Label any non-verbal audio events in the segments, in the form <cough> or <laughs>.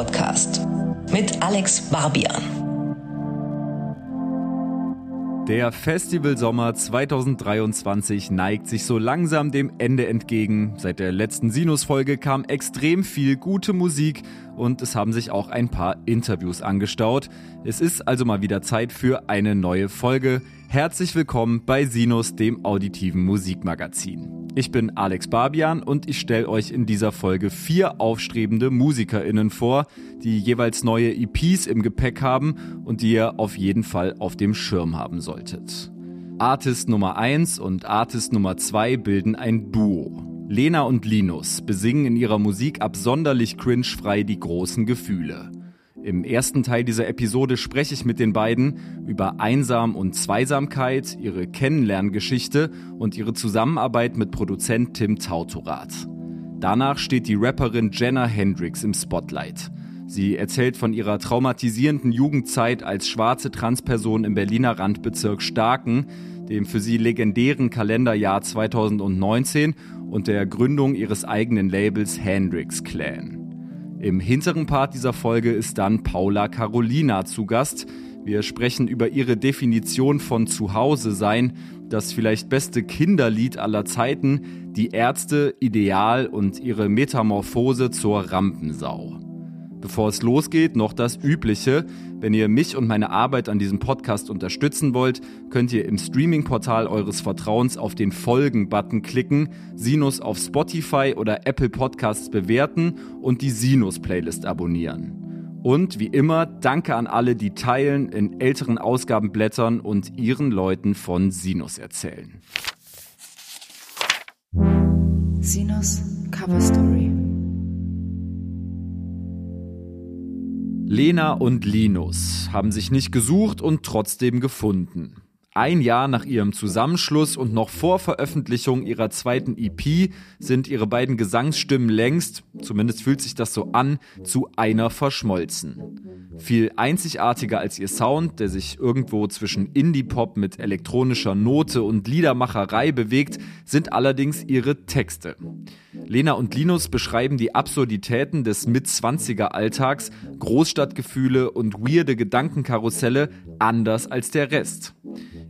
Podcast mit Alex Barbian. Der Festivalsommer 2023 neigt sich so langsam dem Ende entgegen. Seit der letzten Sinus-Folge kam extrem viel gute Musik und es haben sich auch ein paar Interviews angestaut. Es ist also mal wieder Zeit für eine neue Folge. Herzlich willkommen bei Sinus, dem auditiven Musikmagazin. Ich bin Alex Barbian und ich stelle euch in dieser Folge vier aufstrebende MusikerInnen vor, die jeweils neue EPs im Gepäck haben und die ihr auf jeden Fall auf dem Schirm haben solltet. Artist Nummer 1 und Artist Nummer 2 bilden ein Duo. Lena und Linus besingen in ihrer Musik absonderlich cringefrei die großen Gefühle. Im ersten Teil dieser Episode spreche ich mit den beiden über Einsam und Zweisamkeit, ihre Kennenlerngeschichte und ihre Zusammenarbeit mit Produzent Tim Tautorat. Danach steht die Rapperin Jenna Hendricks im Spotlight. Sie erzählt von ihrer traumatisierenden Jugendzeit als schwarze Transperson im Berliner Randbezirk Starken, dem für sie legendären Kalenderjahr 2019 und der Gründung ihres eigenen Labels Hendrix Clan. Im hinteren Part dieser Folge ist dann Paula Carolina zu Gast. Wir sprechen über ihre Definition von Zuhause sein, das vielleicht beste Kinderlied aller Zeiten, die Ärzte, Ideal und ihre Metamorphose zur Rampensau. Bevor es losgeht, noch das Übliche. Wenn ihr mich und meine Arbeit an diesem Podcast unterstützen wollt, könnt ihr im Streaming-Portal eures Vertrauens auf den Folgen-Button klicken, Sinus auf Spotify oder Apple Podcasts bewerten und die Sinus-Playlist abonnieren. Und wie immer, danke an alle, die teilen, in älteren Ausgaben blättern und ihren Leuten von Sinus erzählen. Sinus Cover Story Lena und Linus haben sich nicht gesucht und trotzdem gefunden. Ein Jahr nach ihrem Zusammenschluss und noch vor Veröffentlichung ihrer zweiten EP sind ihre beiden Gesangsstimmen längst, zumindest fühlt sich das so an, zu einer verschmolzen. Viel einzigartiger als ihr Sound, der sich irgendwo zwischen Indie-Pop mit elektronischer Note und Liedermacherei bewegt, sind allerdings ihre Texte. Lena und Linus beschreiben die Absurditäten des Mit-20er-Alltags, Großstadtgefühle und weirde Gedankenkarusselle anders als der Rest.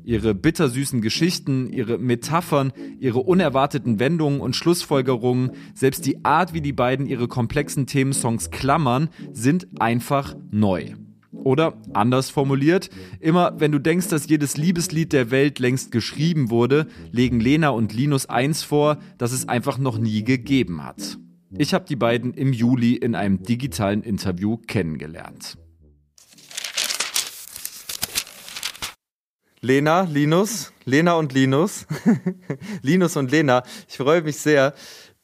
Ihre bittersüßen Geschichten, ihre Metaphern, ihre unerwarteten Wendungen und Schlussfolgerungen, selbst die Art, wie die beiden ihre komplexen Themensongs klammern, sind einfach neu. Oder anders formuliert, immer wenn du denkst, dass jedes Liebeslied der Welt längst geschrieben wurde, legen Lena und Linus eins vor, das es einfach noch nie gegeben hat. Ich habe die beiden im Juli in einem digitalen Interview kennengelernt. Lena, Linus, Lena und Linus, <laughs> Linus und Lena, ich freue mich sehr,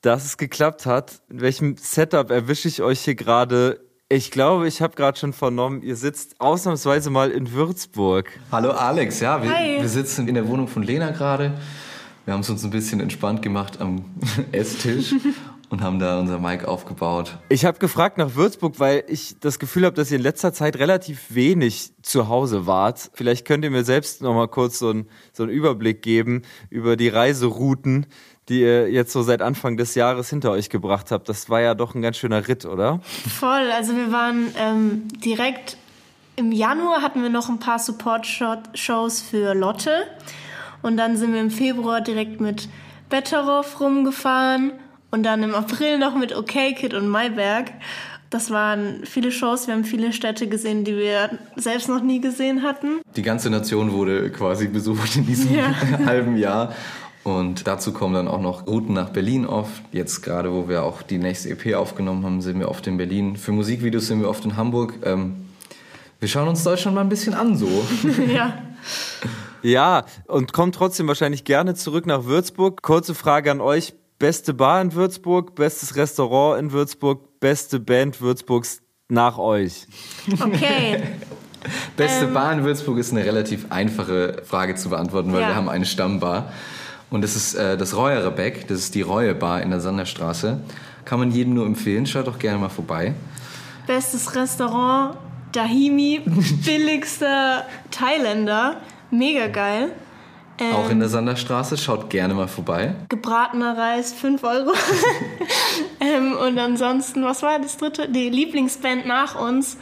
dass es geklappt hat. In welchem Setup erwische ich euch hier gerade? Ich glaube, ich habe gerade schon vernommen, ihr sitzt ausnahmsweise mal in Würzburg. Hallo Alex, ja, wir, wir sitzen in der Wohnung von Lena gerade. Wir haben es uns ein bisschen entspannt gemacht am <laughs> Esstisch und haben da unser Mic aufgebaut. Ich habe gefragt nach Würzburg, weil ich das Gefühl habe, dass ihr in letzter Zeit relativ wenig zu Hause wart. Vielleicht könnt ihr mir selbst noch mal kurz so, ein, so einen Überblick geben über die Reiserouten, die ihr jetzt so seit Anfang des Jahres hinter euch gebracht habt. Das war ja doch ein ganz schöner Ritt, oder? Voll. Also wir waren ähm, direkt im Januar hatten wir noch ein paar Support-Shows für Lotte. Und dann sind wir im Februar direkt mit Betteroff rumgefahren und dann im April noch mit OK Kid und Mayberg. Das waren viele Shows, wir haben viele Städte gesehen, die wir selbst noch nie gesehen hatten. Die ganze Nation wurde quasi besucht in diesem ja. <laughs> halben Jahr. Und dazu kommen dann auch noch Routen nach Berlin oft. Jetzt gerade, wo wir auch die nächste EP aufgenommen haben, sind wir oft in Berlin. Für Musikvideos sind wir oft in Hamburg. Ähm, wir schauen uns Deutschland mal ein bisschen an so. <laughs> ja. Ja, und kommt trotzdem wahrscheinlich gerne zurück nach Würzburg. Kurze Frage an euch beste Bar in Würzburg, bestes Restaurant in Würzburg, beste Band Würzburgs nach euch. Okay. <laughs> beste ähm, Bar in Würzburg ist eine relativ einfache Frage zu beantworten, weil ja. wir haben eine Stammbar. Und das ist äh, das Reuerebeck, das ist die Reue Bar in der Sanderstraße. Kann man jedem nur empfehlen, schaut doch gerne mal vorbei. Bestes Restaurant, Dahimi, <laughs> billigster Thailänder, mega geil. Auch in der Sanderstraße, schaut gerne mal vorbei. Gebratener Reis, 5 Euro. <laughs> <laughs> ähm, und ansonsten, was war das dritte? Die Lieblingsband nach uns.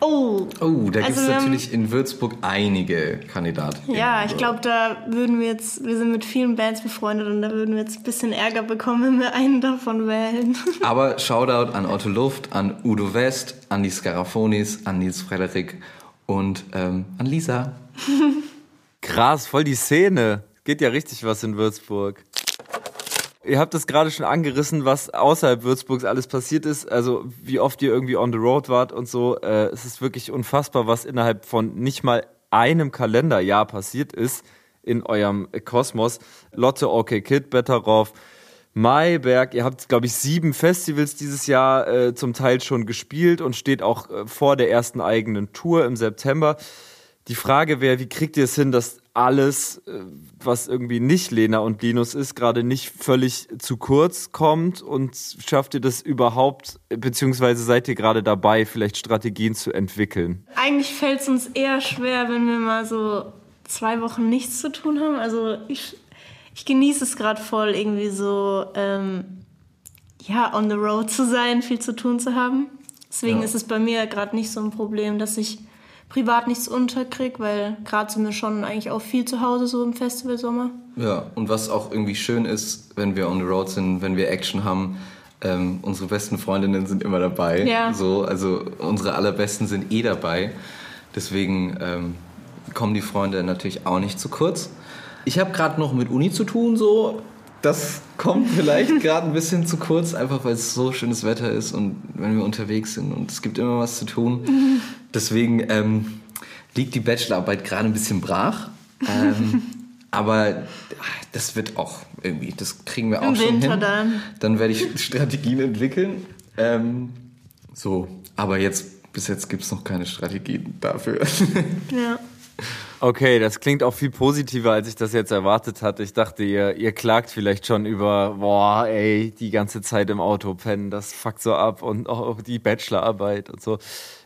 Oh. Oh, da gibt es Also wir haben- natürlich in Würzburg einige Kandidaten. Ja, ich glaube, da würden wir jetzt, wir sind mit vielen Bands befreundet und da würden wir jetzt ein bisschen Ärger bekommen, wenn wir einen davon wählen. <laughs> Aber Shoutout an Otto Luft, an Udo West, an die Scarafonis, an Nils Frederik und ähm, an Lisa. <laughs> Krass, voll die Szene. Geht ja richtig was in Würzburg. Ihr habt es gerade schon angerissen, was außerhalb Würzburgs alles passiert ist. Also wie oft ihr irgendwie on the road wart und so. Äh, es ist wirklich unfassbar, was innerhalb von nicht mal einem Kalenderjahr passiert ist in eurem Kosmos. Lotte, OK Kid, Betteroff, Maiberg. Ihr habt, glaube ich, sieben Festivals dieses Jahr äh, zum Teil schon gespielt und steht auch äh, vor der ersten eigenen Tour im September. Die Frage wäre, wie kriegt ihr es hin, dass alles, äh, was irgendwie nicht Lena und Linus ist, gerade nicht völlig zu kurz kommt und schafft ihr das überhaupt, beziehungsweise seid ihr gerade dabei, vielleicht Strategien zu entwickeln? Eigentlich fällt es uns eher schwer, wenn wir mal so zwei Wochen nichts zu tun haben. Also ich, ich genieße es gerade voll, irgendwie so ähm, ja, on the road zu sein, viel zu tun zu haben. Deswegen Ja. ist es bei mir gerade nicht so ein Problem, dass ich privat nichts unterkriege, weil gerade sind wir schon eigentlich auch viel zu Hause so im Festivalsommer. Ja, und was auch irgendwie schön ist, wenn wir on the road sind, wenn wir Action haben, ähm, unsere besten Freundinnen sind immer dabei. Ja. So, also unsere allerbesten sind eh dabei. Deswegen ähm, kommen die Freunde natürlich auch nicht zu kurz. Ich habe gerade noch mit Uni zu tun, so. Das kommt vielleicht <laughs> gerade ein bisschen zu kurz, einfach weil es so schönes Wetter ist und wenn wir unterwegs sind und es gibt immer was zu tun. <laughs> Deswegen ähm, liegt die Bachelorarbeit gerade ein bisschen brach. Ähm, <laughs> aber das wird auch irgendwie, das kriegen wir auch Im schon Winter hin. dann. Dann werde ich Strategien entwickeln. Ähm, so, aber jetzt, bis jetzt gibt es noch keine Strategien dafür. <laughs> Ja. Okay, das klingt auch viel positiver, als ich das jetzt erwartet hatte. Ich dachte, ihr, ihr klagt vielleicht schon über, boah, ey, die ganze Zeit im Auto pennen, das fuckt so ab und auch die Bachelorarbeit und so.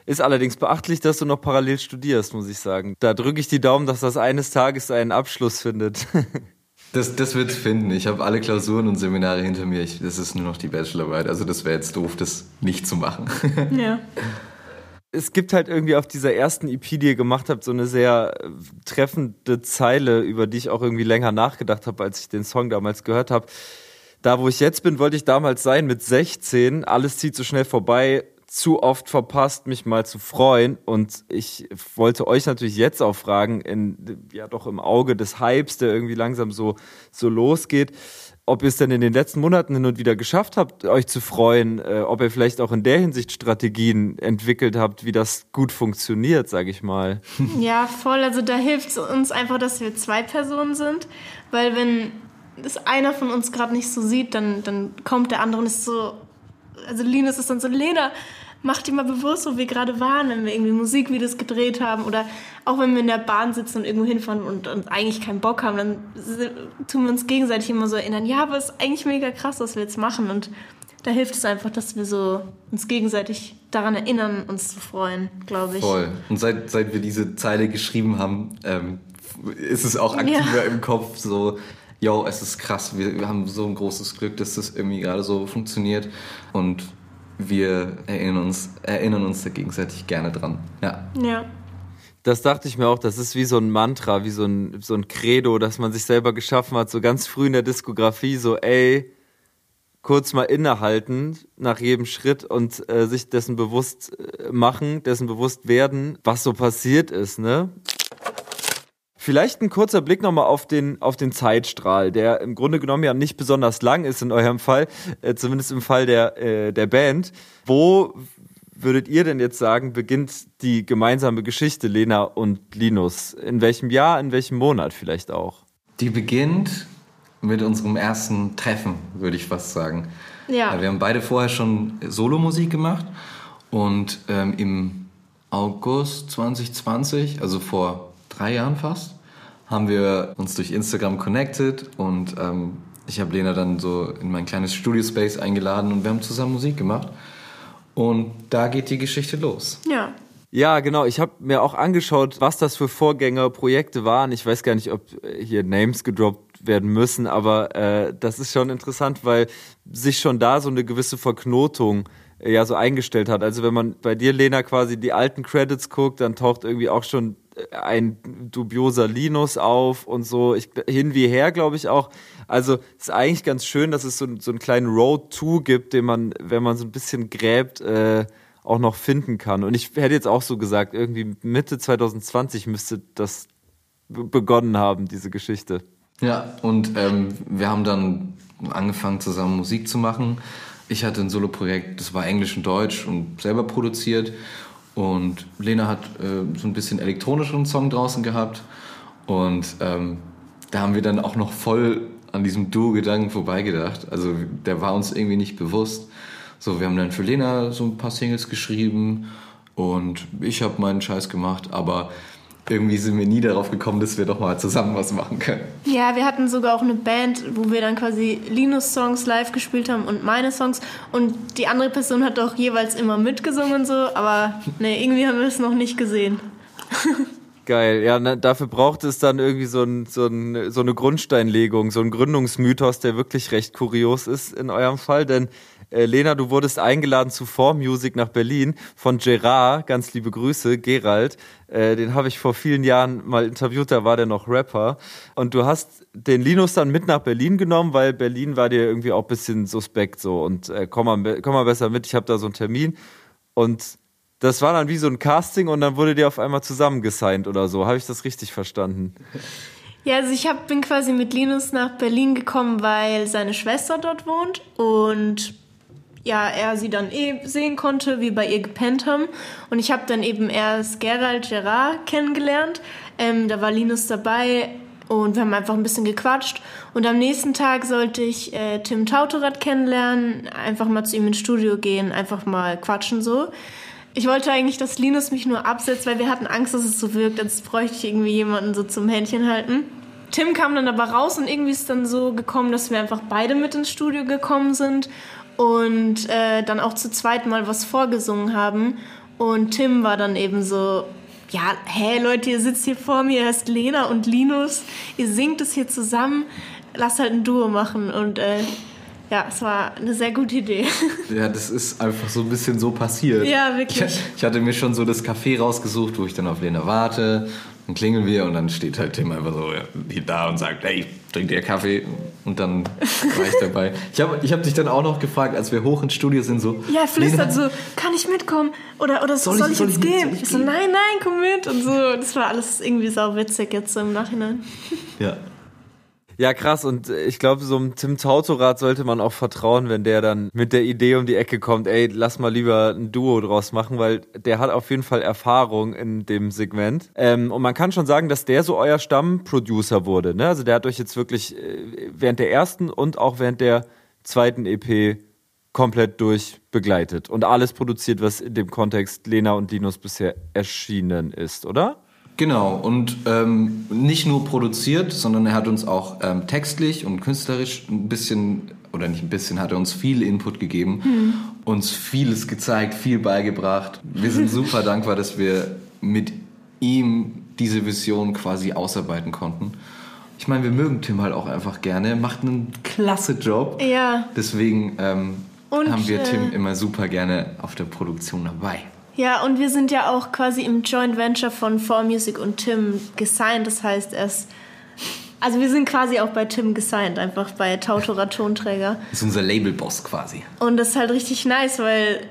Ist allerdings beachtlich, dass du noch parallel studierst, muss ich sagen. Da drücke ich die Daumen, dass das eines Tages einen Abschluss findet. <laughs> Das, das wird finden. Ich habe alle Klausuren und Seminare hinter mir. Ich, das ist nur noch die Bachelorarbeit. Also das wäre jetzt doof, das nicht zu machen. <laughs> ja. es gibt halt irgendwie auf dieser ersten EP, die ihr gemacht habt, so eine sehr äh, treffende Zeile, über die ich auch irgendwie länger nachgedacht habe, als ich den Song damals gehört habe. Da, wo ich jetzt bin, wollte ich damals sein mit 16. Alles zieht so schnell vorbei. Zu oft verpasst, mich mal zu freuen. Und ich wollte euch natürlich jetzt auch fragen, in, ja doch im Auge des Hypes, der irgendwie langsam so, so losgeht, ob ihr es denn in den letzten Monaten hin und wieder geschafft habt, euch zu freuen, äh, ob ihr vielleicht auch in der Hinsicht Strategien entwickelt habt, wie das gut funktioniert, sage ich mal. <laughs> Ja, voll. Also da hilft es uns einfach, dass wir zwei Personen sind, weil wenn das einer von uns gerade nicht so sieht, dann, dann kommt der andere und ist so, also Linus ist dann so, Lena, mach dir mal bewusst, wo wir gerade waren, wenn wir irgendwie Musikvideos gedreht haben oder auch wenn wir in der Bahn sitzen und irgendwo hinfahren und, und eigentlich keinen Bock haben, dann tun wir uns gegenseitig immer so erinnern, ja, aber es ist eigentlich mega krass, was wir jetzt machen und da hilft es einfach, dass wir so uns gegenseitig daran erinnern, uns zu freuen, glaube ich. Voll. Und seit, seit wir diese Zeile geschrieben haben, ähm, ist es auch aktiver Ja. im Kopf so, yo, es ist krass, wir, wir haben so ein großes Glück, dass das irgendwie gerade so funktioniert und wir erinnern uns, erinnern uns da gegenseitig gerne dran. Ja. Ja. Das dachte ich mir auch, das ist wie so ein Mantra, wie so ein, so ein Credo, das man sich selber geschaffen hat, so ganz früh in der Diskografie, so ey, kurz mal innehalten nach jedem Schritt und äh, sich dessen bewusst äh, machen, dessen bewusst werden, was so passiert ist, ne? Vielleicht ein kurzer Blick nochmal auf den, auf den Zeitstrahl, der im Grunde genommen ja nicht besonders lang ist in eurem Fall, äh, zumindest im Fall der, äh, der Band. Wo würdet ihr denn jetzt sagen, beginnt die gemeinsame Geschichte Lena und Linus? In welchem Jahr, in welchem Monat vielleicht auch? Die beginnt mit unserem ersten Treffen, würde ich fast sagen. Ja. Wir haben beide vorher schon Solomusik gemacht und ähm, im August 2020, also vor drei Jahren fast, haben wir uns durch Instagram connected und ähm, ich habe Lena dann so in mein kleines Studio-Space eingeladen und wir haben zusammen Musik gemacht. Und da geht die Geschichte los. Ja. Ja, genau. Ich habe mir auch angeschaut, was das für Vorgängerprojekte waren. Ich weiß gar nicht, ob hier Names gedroppt werden müssen, aber äh, das ist schon interessant, weil sich schon da so eine gewisse Verknotung äh, ja so eingestellt hat. Also wenn man bei dir, Lena, quasi die alten Credits guckt, dann taucht irgendwie auch schon ein dubioser Linus auf und so. Ich, hin wie her, glaube ich auch. Also es ist eigentlich ganz schön, dass es so, so einen kleinen Road to gibt, den man, wenn man so ein bisschen gräbt, äh, auch noch finden kann. Und ich hätte jetzt auch so gesagt, irgendwie Mitte 2020 müsste das begonnen haben, diese Geschichte. Ja, und ähm, wir haben dann angefangen, zusammen Musik zu machen. Ich hatte ein Solo-Projekt, das war Englisch und Deutsch und selber produziert. Und Lena hat äh, so ein bisschen elektronischeren Song draußen gehabt. Und ähm, da haben wir dann auch noch voll an diesem Duo-Gedanken vorbeigedacht. Also der war uns irgendwie nicht bewusst. So, wir haben dann für Lena so ein paar Singles geschrieben und ich habe meinen Scheiß gemacht, aber irgendwie sind wir nie darauf gekommen, dass wir doch mal zusammen was machen können. Ja, wir hatten sogar auch eine Band, wo wir dann quasi Linus Songs live gespielt haben und meine Songs und die andere Person hat auch jeweils immer mitgesungen und so, aber nee, irgendwie haben wir es noch nicht gesehen. <laughs> Geil, ja, na, dafür braucht es dann irgendwie so, ein, so, ein, so eine Grundsteinlegung, so ein Gründungsmythos, der wirklich recht kurios ist in eurem Fall, denn äh, Lena, du wurdest eingeladen zu Form Music nach Berlin von Gerard, ganz liebe Grüße, Gerald. Äh, den habe ich vor vielen Jahren mal interviewt, da war der noch Rapper. Und du hast den Linus dann mit nach Berlin genommen, weil Berlin war dir irgendwie auch ein bisschen suspekt so. Und äh, komm, mal, komm mal besser mit, ich habe da so einen Termin. Und das war dann wie so ein Casting und dann wurde dir auf einmal zusammengesigned oder so. Habe ich das richtig verstanden? Ja, also ich hab, bin quasi mit Linus nach Berlin gekommen, weil seine Schwester dort wohnt und ja, er sie dann eh sehen konnte, wie bei ihr gepennt haben. Und ich habe dann eben erst Gerald Gerard kennengelernt. Ähm, da war Linus dabei und wir haben einfach ein bisschen gequatscht. Und am nächsten Tag sollte ich äh, Tim Tautorat kennenlernen, einfach mal zu ihm ins Studio gehen, einfach mal quatschen so. Ich wollte eigentlich, dass Linus mich nur absetzt, weil wir hatten Angst, dass es so wirkt, als bräuchte ich irgendwie jemanden so zum Händchen halten. Tim kam dann aber raus und irgendwie ist dann so gekommen, dass wir einfach beide mit ins Studio gekommen sind und äh, dann auch zu zweit mal was vorgesungen haben. Und Tim war dann eben so, ja, hey Leute, ihr sitzt hier vor mir, ihr heißt Lena und Linus, ihr singt es hier zusammen, lasst halt ein Duo machen. Und äh, ja, es war eine sehr gute Idee. <laughs> Ja, das ist einfach so ein bisschen so passiert. Ja, wirklich. Ich, ich hatte mir schon so das Café rausgesucht, wo ich dann auf Lena warte. Dann klingeln wir und dann steht halt Tim einfach so da und sagt, hey, trink dir Kaffee. Und dann war ich dabei. Ich habe ich hab dich dann auch noch gefragt, als wir hoch ins Studio sind, so... Ja, flüstert so, kann ich mitkommen? Oder, oder soll, soll ich, soll jetzt ich gehen? Mit, ich so, nein, nein, komm mit. Und so, das war alles irgendwie sau witzig jetzt so im Nachhinein. Ja, ja, krass. Und ich glaube, so einem Tim Tautorat sollte man auch vertrauen, wenn der dann mit der Idee um die Ecke kommt, ey, lass mal lieber ein Duo draus machen, weil der hat auf jeden Fall Erfahrung in dem Segment. Ähm, und man kann schon sagen, dass der so euer Stammproducer wurde. Ne? Also der hat euch jetzt wirklich äh, während der ersten und auch während der zweiten EP komplett durch begleitet und alles produziert, was in dem Kontext Lena und Linus bisher erschienen ist, oder? Genau, und ähm, nicht nur produziert, sondern er hat uns auch ähm, textlich und künstlerisch ein bisschen, oder nicht ein bisschen, hat er uns viel Input gegeben, mhm. uns vieles gezeigt, viel beigebracht. Wir sind <laughs> super dankbar, dass wir mit ihm diese Vision quasi ausarbeiten konnten. Ich meine, wir mögen Tim halt auch einfach gerne, er macht einen klasse Job. Ja. Deswegen ähm, haben wir Tim äh, immer super gerne auf der Produktion dabei. Ja, und wir sind ja auch quasi im Joint Venture von 4Music und Tim gesigned. Das heißt, erst. Also wir sind quasi auch bei Tim gesigned, einfach bei Tautora Tonträger. Das ist unser Labelboss quasi. Und das ist halt richtig nice, weil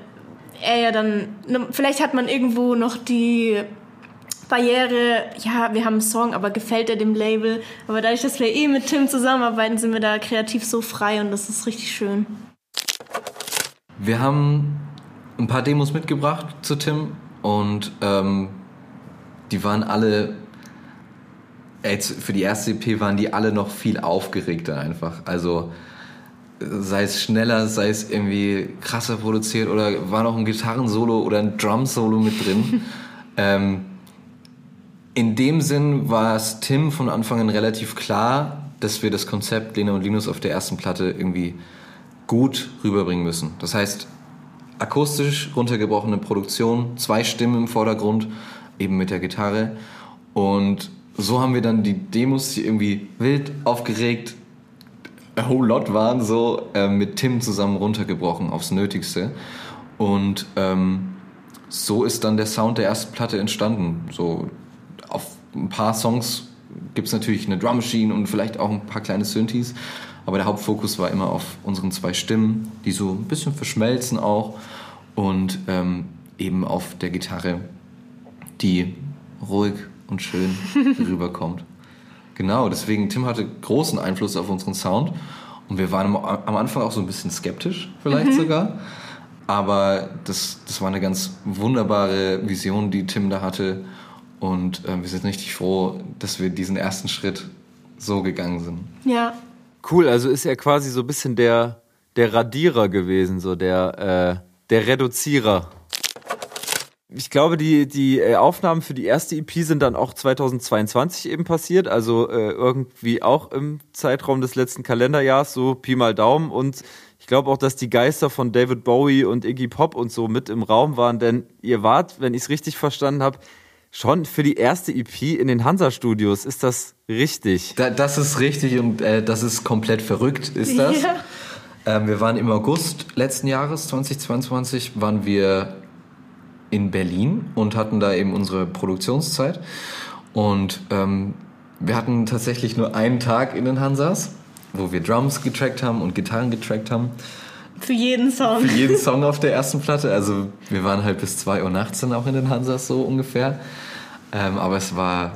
er ja dann. Ne, vielleicht hat man irgendwo noch die Barriere, ja, wir haben einen Song, aber gefällt er dem Label? Aber dadurch, dass wir eh mit Tim zusammenarbeiten, sind wir da kreativ so frei und das ist richtig schön. Wir haben ein paar Demos mitgebracht zu Tim und ähm, die waren alle, jetzt für die erste EP waren die alle noch viel aufgeregter einfach. Also sei es schneller, sei es irgendwie krasser produziert oder war noch ein Gitarrensolo oder ein Drum-Solo mit drin. <laughs> ähm, in dem Sinn war es Tim von Anfang an relativ klar, dass wir das Konzept Lena und Linus auf der ersten Platte irgendwie gut rüberbringen müssen. Das heißt, akustisch runtergebrochene Produktion, zwei Stimmen im Vordergrund, eben mit der Gitarre. Und so haben wir dann die Demos, die irgendwie wild aufgeregt, a whole lot waren, so äh, mit Tim zusammen runtergebrochen aufs Nötigste. Und ähm, so ist dann der Sound der ersten Platte entstanden. So auf ein paar Songs gibt es natürlich eine Drum Machine und vielleicht auch ein paar kleine Synthes, aber der Hauptfokus war immer auf unseren zwei Stimmen, die so ein bisschen verschmelzen auch und ähm, eben auf der Gitarre, die ruhig und schön <laughs> rüberkommt. Genau, deswegen Tim hatte großen Einfluss auf unseren Sound und wir waren am Anfang auch so ein bisschen skeptisch, vielleicht mhm. sogar. Aber das, das war eine ganz wunderbare Vision, die Tim da hatte. Und äh, wir sind richtig froh, dass wir diesen ersten Schritt so gegangen sind. Ja. Cool, also ist er quasi so ein bisschen der, der Radierer gewesen, so der, äh, der Reduzierer. Ich glaube, die, die äh, Aufnahmen für die erste EP sind dann auch 2022 eben passiert, also äh, irgendwie auch im Zeitraum des letzten Kalenderjahres, so Pi mal Daumen. Und ich glaube auch, dass die Geister von David Bowie und Iggy Pop und so mit im Raum waren, denn ihr wart, wenn ich es richtig verstanden habe, schon für die erste EP in den Hansa-Studios. Ist das richtig? Da, das ist richtig und äh, das ist komplett verrückt, ist das. Ja. Ähm, wir waren im August letzten Jahres, 2022, waren wir in Berlin und hatten da eben unsere Produktionszeit. Und ähm, wir hatten tatsächlich nur einen Tag in den Hansas wo wir Drums getrackt haben und Gitarren getrackt haben. Für jeden Song. Für jeden Song <laughs> auf der ersten Platte. Also wir waren halt bis 2 Uhr nachts dann auch in den Hansas so ungefähr. Ähm, aber es war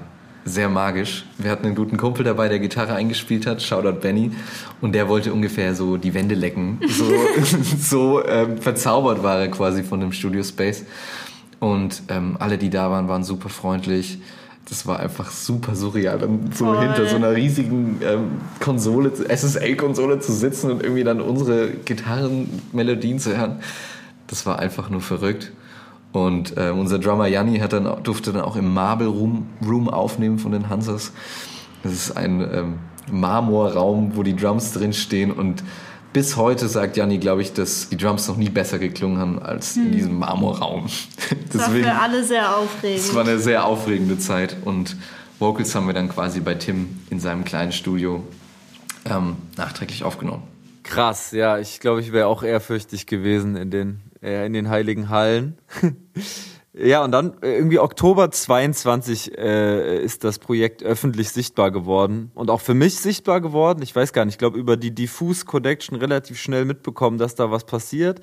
sehr magisch. Wir hatten einen guten Kumpel dabei, der Gitarre eingespielt hat, Shoutout Benny, und der wollte ungefähr so die Wände lecken. So, <laughs> so ähm, verzaubert war er quasi von dem Studio Space. Und ähm, alle, die da waren, waren super freundlich das war einfach super surreal, dann so Voll. hinter so einer riesigen ähm, Konsole, SSL-Konsole zu sitzen und irgendwie dann unsere Gitarrenmelodien zu hören. Das war einfach nur verrückt. Und äh, unser Drummer Janni hat dann, durfte dann auch im Marble Room, Room aufnehmen von den Hansas. Das ist ein ähm, Marmorraum, wo die Drums drin stehen und bis heute sagt Janni, glaube ich, dass die Drums noch nie besser geklungen haben als hm. in diesem Marmorraum. das <laughs> war für alle sehr aufregend. Es war eine sehr aufregende Zeit und Vocals haben wir dann quasi bei Tim in seinem kleinen Studio ähm, nachträglich aufgenommen. Krass, ja, ich glaube, ich wäre auch ehrfürchtig gewesen in den, äh, in den heiligen Hallen. <laughs> Ja, und dann äh, irgendwie Oktober 22 äh, ist das Projekt öffentlich sichtbar geworden und auch für mich sichtbar geworden. Ich weiß gar nicht, ich glaube über die Diffuse Connection relativ schnell mitbekommen, dass da was passiert.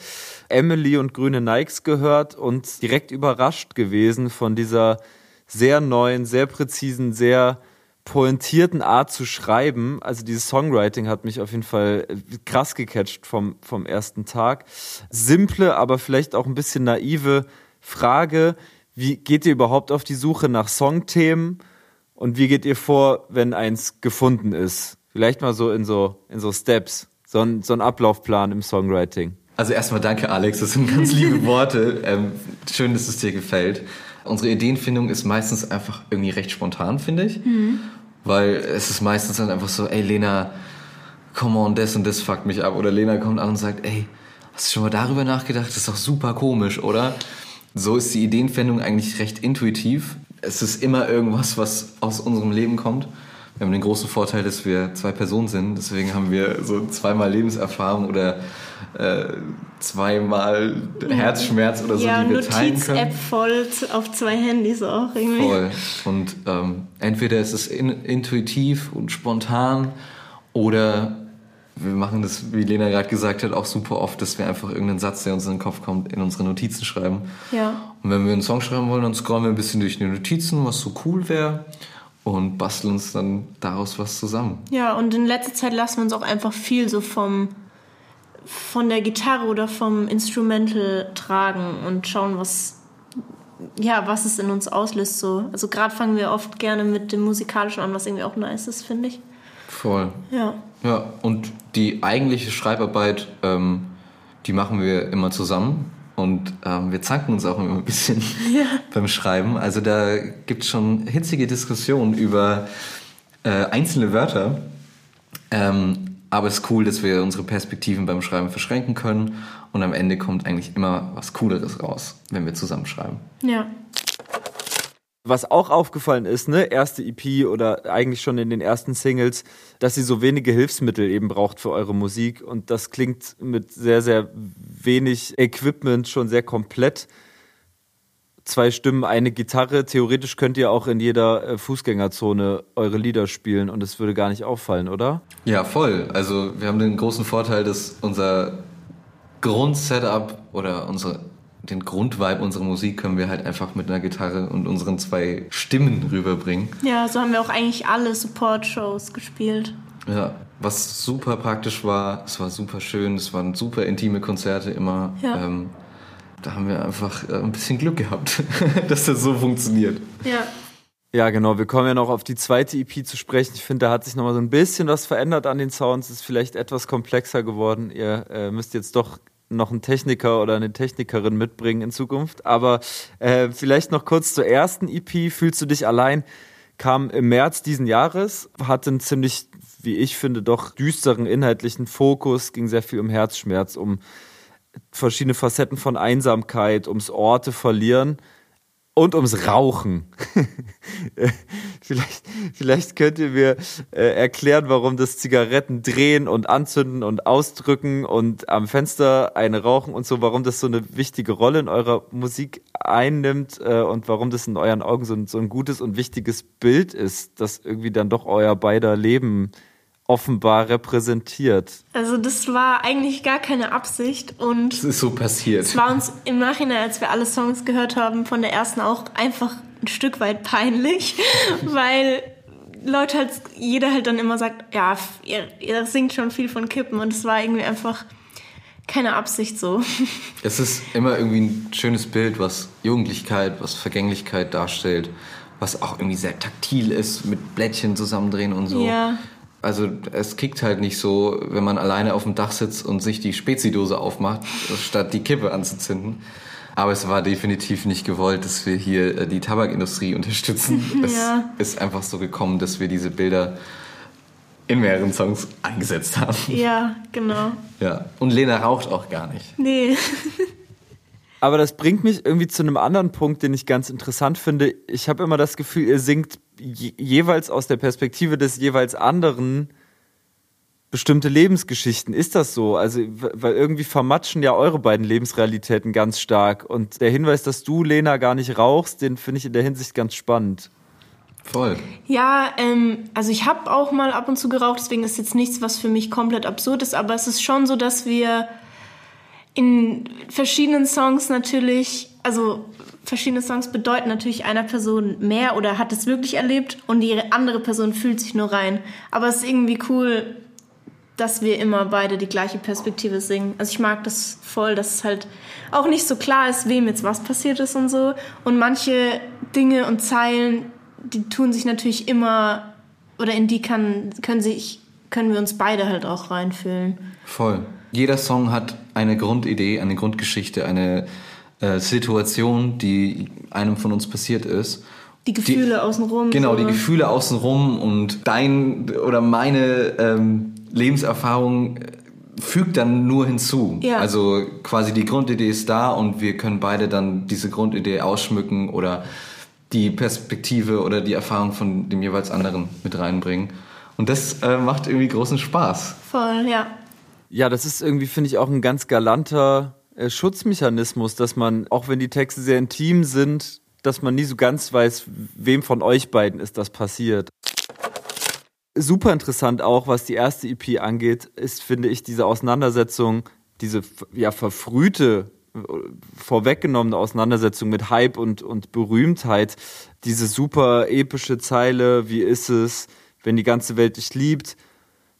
Emily und Grüne Nikes gehört und direkt überrascht gewesen von dieser sehr neuen, sehr präzisen, sehr pointierten Art zu schreiben. Also dieses Songwriting hat mich auf jeden Fall äh, krass gecatcht vom, vom ersten Tag. Simple, aber vielleicht auch ein bisschen naive Frage, wie geht ihr überhaupt auf die Suche nach Songthemen und wie geht ihr vor, wenn eins gefunden ist? Vielleicht mal so in so, in so Steps, so ein, so ein Ablaufplan im Songwriting. Also erstmal danke Alex, das sind ganz liebe Worte. Ähm, schön, dass es dir gefällt. Unsere Ideenfindung ist meistens einfach irgendwie recht spontan, finde ich. Mhm. Weil es ist meistens dann einfach so, ey Lena, come on, das und das fuckt mich ab. Oder Lena kommt an und sagt, ey, hast du schon mal darüber nachgedacht? Das ist doch super komisch, oder? so ist die Ideenfindung eigentlich recht intuitiv. Es ist immer irgendwas, was aus unserem Leben kommt. Wir haben den großen Vorteil, dass wir zwei Personen sind. Deswegen haben wir so zweimal Lebenserfahrung oder äh, zweimal Herzschmerz oder so, ja, die wir teilen können. App voll auf zwei Handys auch irgendwie. Voll. Und ähm, entweder ist es in, intuitiv und spontan oder wir machen das, wie Lena gerade gesagt hat, auch super oft, dass wir einfach irgendeinen Satz, der uns in den Kopf kommt, in unsere Notizen schreiben. Ja. Und wenn wir einen Song schreiben wollen, dann scrollen wir ein bisschen durch die Notizen, was so cool wäre und basteln uns dann daraus was zusammen. Ja, und in letzter Zeit lassen wir uns auch einfach viel so vom von der Gitarre oder vom Instrumental tragen und schauen, was ja, was es in uns auslöst so. Also gerade fangen wir oft gerne mit dem musikalischen an, was irgendwie auch nice ist, finde ich. Voll. Ja. Ja, und die eigentliche Schreibarbeit, ähm, die machen wir immer zusammen. Und ähm, wir zanken uns auch immer ein bisschen <laughs> ja. beim Schreiben. Also da gibt es schon hitzige Diskussionen über äh, einzelne Wörter. Ähm, Aber es ist cool, dass wir unsere Perspektiven beim Schreiben verschränken können und am Ende kommt eigentlich immer was Cooleres raus, wenn wir zusammenschreiben. Ja. Was auch aufgefallen ist, ne, erste EP oder eigentlich schon in den ersten Singles, dass sie so wenige Hilfsmittel eben braucht für eure Musik und das klingt mit sehr, sehr wenig Equipment schon sehr komplett. Zwei Stimmen, eine Gitarre. Theoretisch könnt ihr auch in jeder äh, Fußgängerzone eure Lieder spielen und es würde gar nicht auffallen, oder? Ja, voll. Also wir haben den großen Vorteil, dass unser Grundsetup oder unsere den Grundvibe unserer Musik können wir halt einfach mit einer Gitarre und unseren zwei Stimmen rüberbringen. Ja, so haben wir auch eigentlich alle Support-Shows gespielt. Ja, was super praktisch war, es war super schön, es waren super intime Konzerte immer. Ja. Ähm, da haben wir einfach äh, ein bisschen Glück gehabt, <laughs> dass das so funktioniert. Ja. Ja, genau. Wir kommen ja noch auf die zweite EP zu sprechen. Ich finde, da hat sich noch mal so ein bisschen was verändert an den Sounds. Es ist vielleicht etwas komplexer geworden. Ihr äh, müsst jetzt doch noch einen Techniker oder eine Technikerin mitbringen in Zukunft. Aber äh, vielleicht noch kurz zur ersten EP. Fühlst du dich allein? Kam im März diesen Jahres, hatte einen ziemlich, wie ich finde, doch düsteren inhaltlichen Fokus, ging sehr viel um Herzschmerz, um verschiedene Facetten von Einsamkeit, ums Orte verlieren und ums Rauchen. <laughs> vielleicht, vielleicht könnt ihr mir äh, erklären, warum das Zigaretten drehen und anzünden und ausdrücken und am Fenster eine rauchen und so, warum das so eine wichtige Rolle in eurer Musik einnimmt äh, und warum das in euren Augen so ein, so ein gutes und wichtiges Bild ist, das irgendwie dann doch euer beider Leben offenbar repräsentiert. Also das war eigentlich gar keine Absicht und Es ist so passiert. es war uns im Nachhinein, als wir alle Songs gehört haben, von der ersten auch einfach ein Stück weit peinlich, <laughs> weil Leute halt, jeder halt dann immer sagt, ja, ihr, ihr singt schon viel von Kippen und es war irgendwie einfach keine Absicht so. <laughs> Es ist immer irgendwie ein schönes Bild, was Jugendlichkeit, was Vergänglichkeit darstellt, was auch irgendwie sehr taktil ist, mit Blättchen zusammendrehen und so. Ja. Also es kickt halt nicht so, wenn man alleine auf dem Dach sitzt und sich die Spezidose aufmacht, statt die Kippe anzuzünden. Aber es war definitiv nicht gewollt, dass wir hier äh, die Tabakindustrie unterstützen. <laughs> Es Ja. ist einfach so gekommen, dass wir diese Bilder in mehreren Songs eingesetzt haben. Ja, genau. <laughs> Ja. Und Lena raucht auch gar nicht. Nee. <laughs> Aber das bringt mich irgendwie zu einem anderen Punkt, den ich ganz interessant finde. Ich habe immer das Gefühl, ihr singt je jeweils aus der Perspektive des jeweils anderen bestimmte Lebensgeschichten. Ist das so? Also, weil irgendwie vermatschen ja eure beiden Lebensrealitäten ganz stark. Und der Hinweis, dass du, Lena, gar nicht rauchst, den finde ich in der Hinsicht ganz spannend. Voll. Ja, ähm, also ich habe auch mal ab und zu geraucht, deswegen ist jetzt nichts, was für mich komplett absurd ist, aber es ist schon so, dass wir in verschiedenen Songs natürlich, also verschiedene Songs bedeuten natürlich einer Person mehr oder hat es wirklich erlebt und die andere Person fühlt sich nur rein. Aber es ist irgendwie cool, dass wir immer beide die gleiche Perspektive singen. Also ich mag das voll, dass es halt auch nicht so klar ist, wem jetzt was passiert ist und so. Und manche Dinge und Zeilen, die tun sich natürlich immer, oder in die kann, können sich, können wir uns beide halt auch reinfühlen. Voll. Jeder Song hat eine Grundidee, eine Grundgeschichte, eine äh, Situation, die einem von uns passiert ist. Die Gefühle außenrum. Genau, so. die Gefühle außenrum und dein oder meine ähm, Lebenserfahrung äh, fügt dann nur hinzu. Ja. Also quasi die Grundidee ist da und wir können beide dann diese Grundidee ausschmücken oder die Perspektive oder die Erfahrung von dem jeweils anderen mit reinbringen. Und das äh, macht irgendwie großen Spaß. Voll, ja. Ja, das ist irgendwie, finde ich, auch ein ganz galanter Schutzmechanismus, dass man, auch wenn die Texte sehr intim sind, dass man nie so ganz weiß, wem von euch beiden ist das passiert. Super interessant auch, was die erste EP angeht, ist, finde ich, diese Auseinandersetzung, diese ja verfrühte, äh, vorweggenommene Auseinandersetzung mit Hype und, und Berühmtheit, diese super epische Zeile, wie ist es, wenn die ganze Welt dich liebt,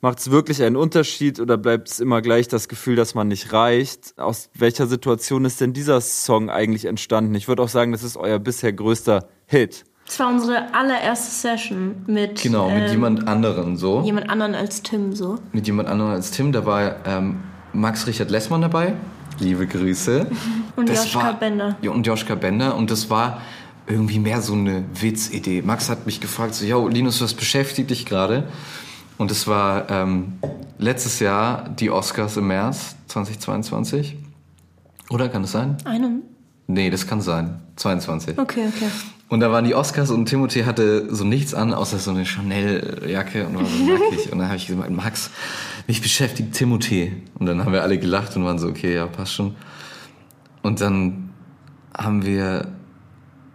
Macht es wirklich einen Unterschied oder bleibt es immer gleich das Gefühl, dass man nicht reicht? Aus welcher Situation ist denn dieser Song eigentlich entstanden? Ich würde auch sagen, das ist euer bisher größter Hit. Das war unsere allererste Session mit, Genau, mit ähm, jemand anderen so. jemand anderen als Tim so. mit jemand anderem als Tim. Da war ähm, Max Richard Lessmann dabei. Liebe Grüße. <laughs> Und Das Joschka war- Bender. Ja, und Joschka Bender. Und das war irgendwie mehr so eine Witzidee. Max hat mich gefragt, so, yo, Linus, was beschäftigt dich gerade? Und es war ähm, letztes Jahr die Oscars im März 2022. Oder kann es sein? Einem? Nee, das kann sein. 22. Okay, okay. Und da waren die Oscars und Timothy hatte so nichts an, außer so eine Chanel-Jacke und war so nackig. <laughs> und dann habe ich gesagt, Max, mich beschäftigt Timothy. Und dann haben wir alle gelacht und waren so, okay, ja, passt schon. Und dann haben wir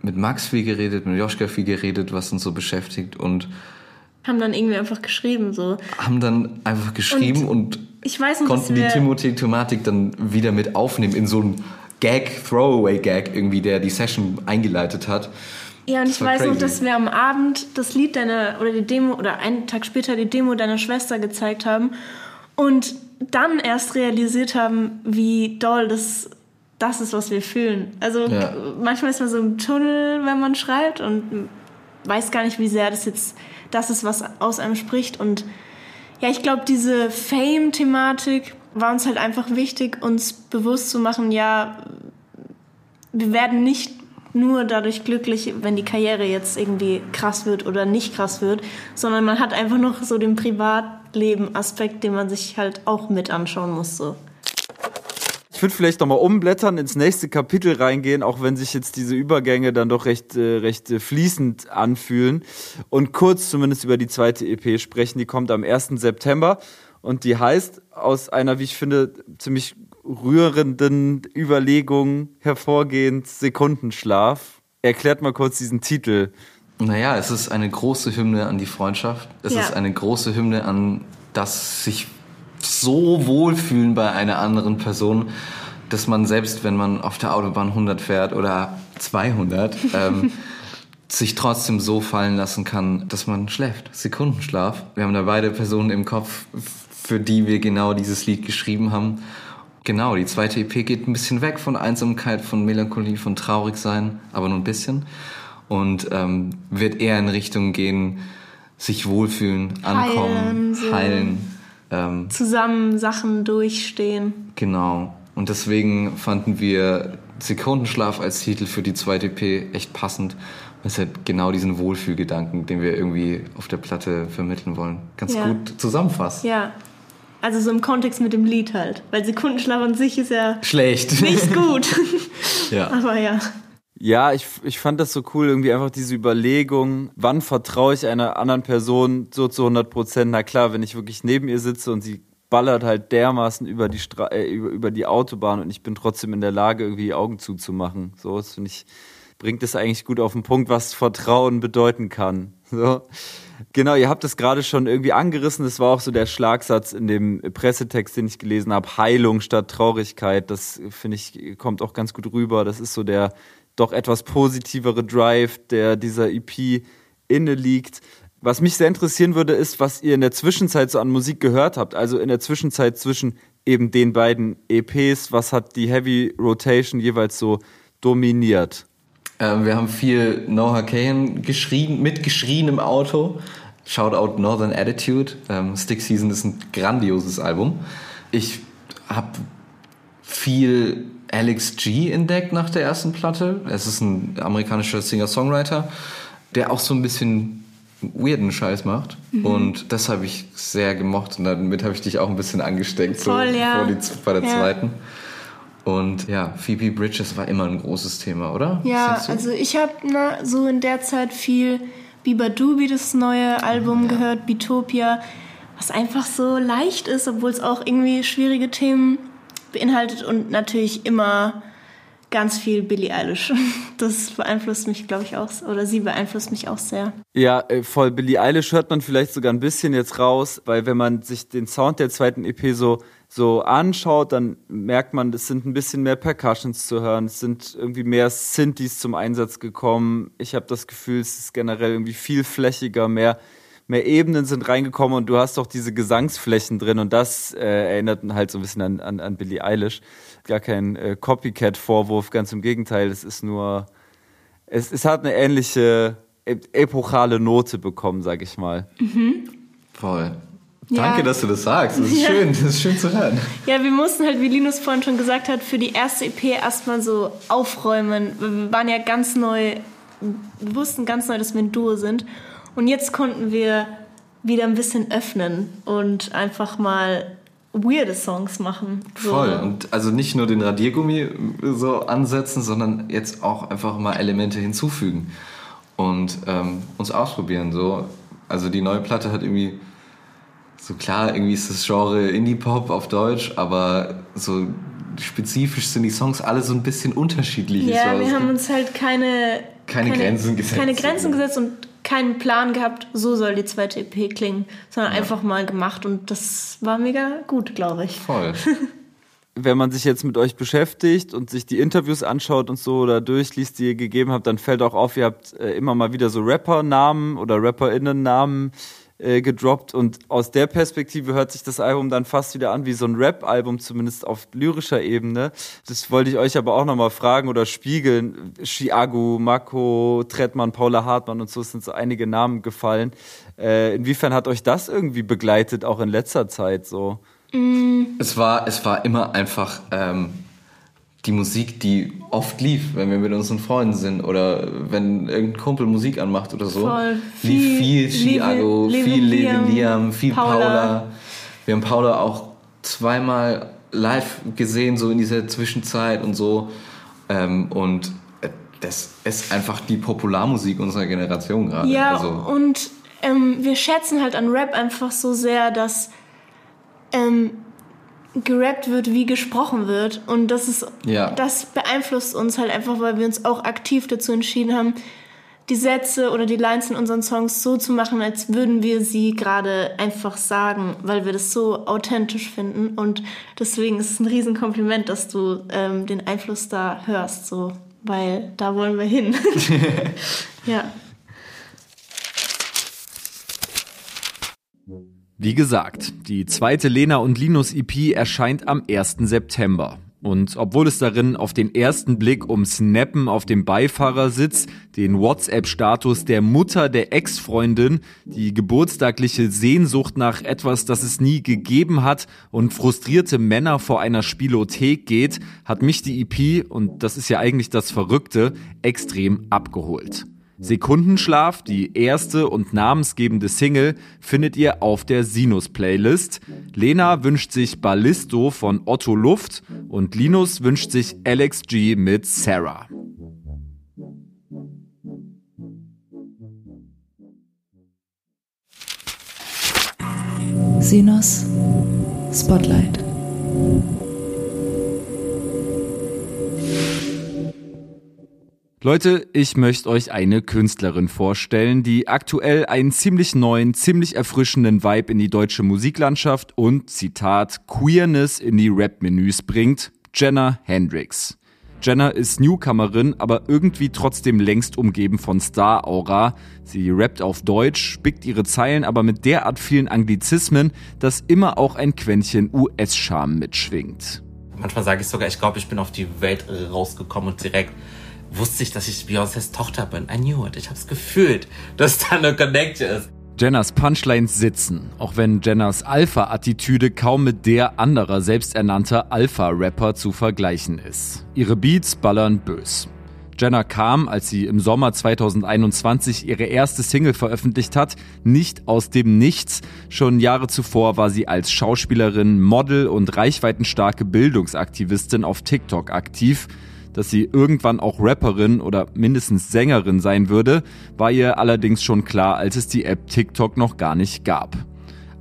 mit Max viel geredet, mit Joschka viel geredet, was uns so beschäftigt und Haben dann irgendwie einfach geschrieben, so. haben dann einfach geschrieben und, Ich weiß noch, dass konnten die Timothy-Thematik dann wieder mit aufnehmen in so einem Gag, Throwaway-Gag irgendwie, der die Session eingeleitet hat. Ja, und Das ich weiß noch, crazy. dass wir am Abend das Lied deiner, oder die Demo, oder einen Tag später die Demo deiner Schwester gezeigt haben und dann erst realisiert haben, wie doll das, das ist, was wir fühlen. Also Ja. manchmal ist man so im Tunnel, wenn man schreibt und weiß gar nicht, wie sehr das jetzt das ist, was aus einem spricht. Und ja, ich glaube, diese Fame-Thematik war uns halt einfach wichtig, uns bewusst zu machen, ja, wir werden nicht nur dadurch glücklich, wenn die Karriere jetzt irgendwie krass wird oder nicht krass wird, sondern man hat einfach noch so den Privatleben-Aspekt, den man sich halt auch mit anschauen muss. So. Ich würde vielleicht nochmal umblättern, ins nächste Kapitel reingehen, auch wenn sich jetzt diese Übergänge dann doch recht, äh, recht äh, fließend anfühlen. Und kurz zumindest über die zweite EP sprechen. Die kommt am 1. September und die heißt aus einer, wie ich finde, ziemlich rührenden Überlegung hervorgehend Sekundenschlaf. Erklärt mal kurz diesen Titel. Naja, es ist eine große Hymne an die Freundschaft. Es Ja. ist eine große Hymne an das sich so wohlfühlen bei einer anderen Person, dass man selbst, wenn man auf der Autobahn 100 fährt oder 200, <laughs> ähm, sich trotzdem so fallen lassen kann, dass man schläft. Sekundenschlaf. Wir haben da beide Personen im Kopf, für die wir genau dieses Lied geschrieben haben. Genau, die zweite EP geht ein bisschen weg von Einsamkeit, von Melancholie, von traurig sein, aber nur ein bisschen. Und ähm, wird eher in Richtung gehen, sich wohlfühlen, ankommen, Heilen, heilen. Ähm, Zusammen Sachen durchstehen. Genau. Und deswegen fanden wir Sekundenschlaf als Titel für die zweite EP echt passend. Es hat genau diesen Wohlfühlgedanken, den wir irgendwie auf der Platte vermitteln wollen, ganz Ja. gut zusammenfasst. Ja. Also so im Kontext mit dem Lied halt. Weil Sekundenschlaf an sich ist ja Schlecht. nicht gut. <laughs> ja. Aber ja. Ja, ich, ich fand das so cool, irgendwie einfach diese Überlegung, wann vertraue ich einer anderen Person so zu 100 Prozent? Na klar, wenn ich wirklich neben ihr sitze und sie ballert halt dermaßen über die, Stra äh, über, über die Autobahn und ich bin trotzdem in der Lage, irgendwie die Augen zuzumachen. So, das finde ich, bringt es eigentlich gut auf den Punkt, was Vertrauen bedeuten kann. So. Genau, ihr habt es gerade schon irgendwie angerissen. Das war auch so der Schlagsatz in dem Pressetext, den ich gelesen habe. Heilung statt Traurigkeit. Das finde ich, kommt auch ganz gut rüber. Das ist so der doch etwas positivere Drive, der dieser EP inne liegt. Was mich sehr interessieren würde, ist, was ihr in der Zwischenzeit so an Musik gehört habt. Also in der Zwischenzeit zwischen eben den beiden EPs. Was hat die Heavy Rotation jeweils so dominiert? Ähm, wir haben viel Noah Kahan geschrien, mitgeschrien im Auto. Shoutout Northern Attitude. Ähm, Stick Season ist ein grandioses Album. Ich habe viel Alex G entdeckt nach der ersten Platte. Es ist ein amerikanischer Singer-Songwriter, der auch so ein bisschen weirden Scheiß macht. Und das habe ich sehr gemocht und damit habe ich dich auch ein bisschen angesteckt so Voll, ja. vor die, bei der Ja. zweiten. Und ja, Phoebe Bridges war immer ein großes Thema, oder? Ja, also ich habe so in der Zeit viel Biba Dubi, das neue Album, gehört, Bitopia, was einfach so leicht ist, obwohl es auch irgendwie schwierige Themen beinhaltet und natürlich immer ganz viel Billie Eilish. <laughs> Das beeinflusst mich, glaube ich, auch, oder sie beeinflusst mich auch sehr. Ja, äh, voll Billie Eilish hört man vielleicht sogar ein bisschen jetzt raus, weil wenn man sich den Sound der zweiten EP so so anschaut, dann merkt man, es sind ein bisschen mehr Percussions zu hören, es sind irgendwie mehr Synthes zum Einsatz gekommen. Ich habe das Gefühl, es ist generell irgendwie viel flächiger, mehr mehr Ebenen sind reingekommen und du hast doch diese Gesangsflächen drin und das äh, erinnert halt so ein bisschen an, an, an Billie Eilish. Gar kein äh, Copycat-Vorwurf, ganz im Gegenteil, es ist nur, es, es hat eine ähnliche epochale Note bekommen, sag ich mal. Voll. Ja. Danke, dass du das sagst. Das ist Ja. schön, das ist schön zu hören. Ja, wir mussten halt, wie Linus vorhin schon gesagt hat, für die erste EP erstmal so aufräumen. Wir waren ja ganz neu, wir wussten ganz neu, dass wir ein Duo sind. Und jetzt konnten wir wieder ein bisschen öffnen und einfach mal weirde Songs machen. So. Voll. Und also nicht nur den Radiergummi so ansetzen, sondern jetzt auch einfach mal Elemente hinzufügen und ähm, uns ausprobieren. So. Also die neue Platte hat irgendwie so klar, irgendwie ist das Genre Indie-Pop auf Deutsch, aber so spezifisch sind die Songs alle so ein bisschen unterschiedlich. Ja, so. wir haben uns halt keine, keine, keine Grenzen gesetzt. Keine Grenzen gesetzt und keinen Plan gehabt, so soll die zweite EP klingen, sondern ja. einfach mal gemacht und das war mega gut, glaube ich. Voll. <laughs> Wenn man sich jetzt mit euch beschäftigt und sich die Interviews anschaut und so oder durchliest, die ihr gegeben habt, dann fällt auch auf, ihr habt äh, immer mal wieder so Rapper-Namen oder RapperInnen-Namen äh, gedroppt und aus der Perspektive hört sich das Album dann fast wieder an wie so ein Rap-Album, zumindest auf lyrischer Ebene. Das wollte ich euch aber auch nochmal fragen oder spiegeln. Chiago, Mako, Trettmann, Paula Hartmann und so sind so einige Namen gefallen. Äh, inwiefern hat euch das irgendwie begleitet, auch in letzter Zeit so? Es war, es war immer einfach ähm, die Musik, die oft lief, wenn wir mit unseren Freunden sind oder wenn irgendein Kumpel Musik anmacht oder so. Voll. Lief viel Chiago, viel Levi Liam, viel Paula. Paula. Wir haben Paula auch zweimal live gesehen, so in dieser Zwischenzeit und so. Ähm, und das ist einfach die Popularmusik unserer Generation gerade. Ja, also. und ähm, wir schätzen halt an Rap einfach so sehr, dass ähm, gerappt wird, wie gesprochen wird. Und das ist, ja. das beeinflusst uns halt einfach, weil wir uns auch aktiv dazu entschieden haben, die Sätze oder die Lines in unseren Songs so zu machen, als würden wir sie gerade einfach sagen, weil wir das so authentisch finden. Und deswegen ist es ein Riesenkompliment, dass du ähm, den Einfluss da hörst, so, weil da wollen wir hin. <laughs> ja. Wie gesagt, die zweite Lena und Linus EP erscheint am 1. September. Und obwohl es darin auf den ersten Blick um Snappen auf dem Beifahrersitz, den WhatsApp-Status der Mutter der Ex-Freundin, die geburtstagliche Sehnsucht nach etwas, das es nie gegeben hat und frustrierte Männer vor einer Spielothek geht, hat mich die EP, und das ist ja eigentlich das Verrückte, extrem abgeholt. Sekundenschlaf, die erste und namensgebende Single, findet ihr auf der Sinus-Playlist. Lena wünscht sich Ballisto von Otto Luft und Linus wünscht sich Alex G mit Sarah. Sinus Spotlight. Leute, ich möchte euch eine Künstlerin vorstellen, die aktuell einen ziemlich neuen, ziemlich erfrischenden Vibe in die deutsche Musiklandschaft und, Zitat, Queerness in die Rap-Menüs bringt, Jenna Hendricks. Jenna ist Newcomerin, aber irgendwie trotzdem längst umgeben von Star-Aura. Sie rappt auf Deutsch, spickt ihre Zeilen aber mit derart vielen Anglizismen, dass immer auch ein Quäntchen US-Charme mitschwingt. Manchmal sage ich sogar, ich glaube, ich bin auf die Welt rausgekommen und direkt wusste ich, dass ich Beyoncés Tochter bin. I knew it. Ich habe es gefühlt, dass da eine Connection ist. Jenners Punchlines sitzen, auch wenn Jenners Alpha-Attitüde kaum mit der anderer selbsternannter Alpha-Rapper zu vergleichen ist. Ihre Beats ballern bös. Jenna kam, als sie im Sommer 2021 ihre erste Single veröffentlicht hat, nicht aus dem Nichts. Schon Jahre zuvor war sie als Schauspielerin, Model und reichweitenstarke Bildungsaktivistin auf TikTok aktiv. Dass sie irgendwann auch Rapperin oder mindestens Sängerin sein würde, war ihr allerdings schon klar, als es die App TikTok noch gar nicht gab.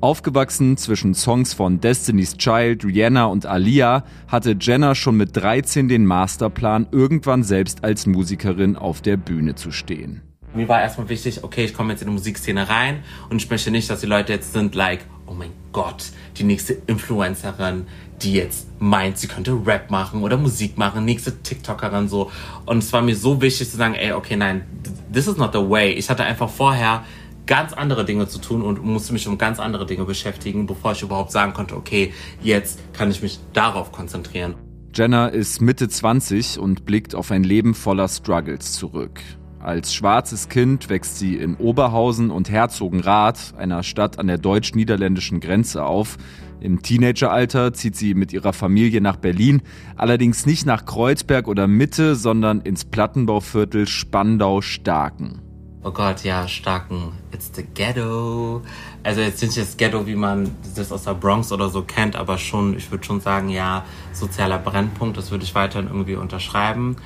Aufgewachsen zwischen Songs von Destiny's Child, Rihanna und Alia, hatte Jenna schon mit 13 den Masterplan, irgendwann selbst als Musikerin auf der Bühne zu stehen. Mir war erstmal wichtig, okay, ich komme jetzt in die Musikszene rein und ich möchte nicht, dass die Leute jetzt sind, like, oh mein Gott, die nächste Influencerin, die jetzt meint, sie könnte Rap machen oder Musik machen, nächste TikTokerin so. Und es war mir so wichtig zu sagen, ey, okay, nein, this is not the way. Ich hatte einfach vorher ganz andere Dinge zu tun und musste mich um ganz andere Dinge beschäftigen, bevor ich überhaupt sagen konnte, okay, jetzt kann ich mich darauf konzentrieren. Jenna ist Mitte 20 und blickt auf ein Leben voller Struggles zurück. Als schwarzes Kind wächst sie in Oberhausen und Herzogenrath, einer Stadt an der deutsch-niederländischen Grenze, auf. Im Teenageralter zieht sie mit ihrer Familie nach Berlin, allerdings nicht nach Kreuzberg oder Mitte, sondern ins Plattenbauviertel Spandau-Starken. oh Gott, ja, starken It's the Ghetto. Also jetzt nicht das Ghetto, wie man das aus der Bronx oder so kennt, aber schon, ich würde schon sagen, ja, sozialer Brennpunkt, das würde ich weiterhin irgendwie unterschreiben.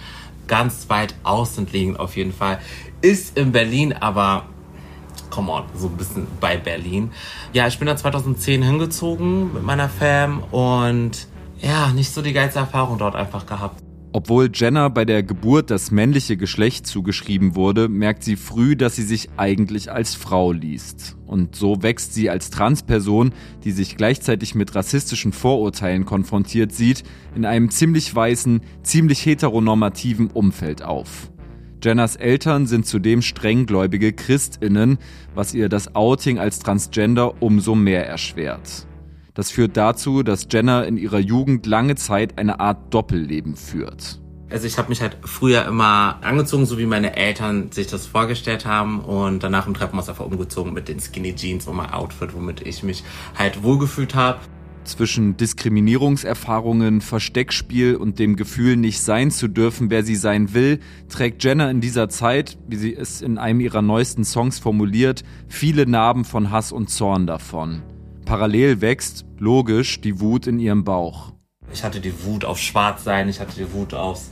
Ganz weit außen liegend auf jeden Fall. Ist in Berlin, aber come on, so ein bisschen bei Berlin. Ja, ich bin da 2010 hingezogen mit meiner Fam und ja, nicht so die geilste Erfahrung dort einfach gehabt. Obwohl Jenna bei der Geburt das männliche Geschlecht zugeschrieben wurde, merkt sie früh, dass sie sich eigentlich als Frau liest. Und so wächst sie als Transperson, die sich gleichzeitig mit rassistischen Vorurteilen konfrontiert sieht, in einem ziemlich weißen, ziemlich heteronormativen Umfeld auf. Jennas Eltern sind zudem strenggläubige Christinnen, was ihr das Outing als Transgender umso mehr erschwert. Das führt dazu, dass Jenna in ihrer Jugend lange Zeit eine Art Doppelleben führt. Also ich habe mich halt früher immer angezogen, so wie meine Eltern sich das vorgestellt haben und danach im Treppenhaus einfach umgezogen mit den Skinny Jeans und mein Outfit, womit ich mich halt wohlgefühlt habe. Zwischen Diskriminierungserfahrungen, Versteckspiel und dem Gefühl, nicht sein zu dürfen, wer sie sein will, trägt Jenna in dieser Zeit, wie sie es in einem ihrer neuesten Songs formuliert, viele Narben von Hass und Zorn davon. Parallel wächst, logisch, die Wut in ihrem Bauch. Ich hatte die Wut auf Schwarzsein, ich hatte die Wut aufs,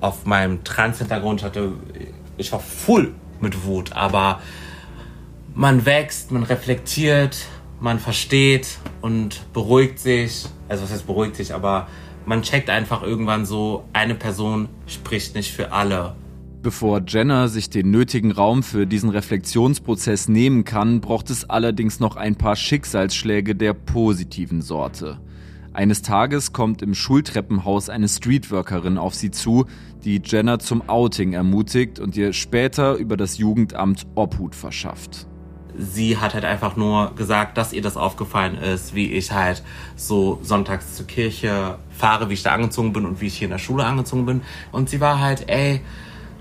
auf meinem Trans-Hintergrund, ich, ich war voll mit Wut, aber man wächst, man reflektiert, man versteht und beruhigt sich. Also was heißt beruhigt sich, aber man checkt einfach irgendwann so, eine Person spricht nicht für alle. Bevor Jenna sich den nötigen Raum für diesen Reflexionsprozess nehmen kann, braucht es allerdings noch ein paar Schicksalsschläge der positiven Sorte. Eines Tages kommt im Schultreppenhaus eine Streetworkerin auf sie zu, die Jenna zum Outing ermutigt und ihr später über das Jugendamt Obhut verschafft. Sie hat halt einfach nur gesagt, dass ihr das aufgefallen ist, wie ich halt so sonntags zur Kirche fahre, wie ich da angezogen bin und wie ich hier in der Schule angezogen bin. Und sie war halt, ey,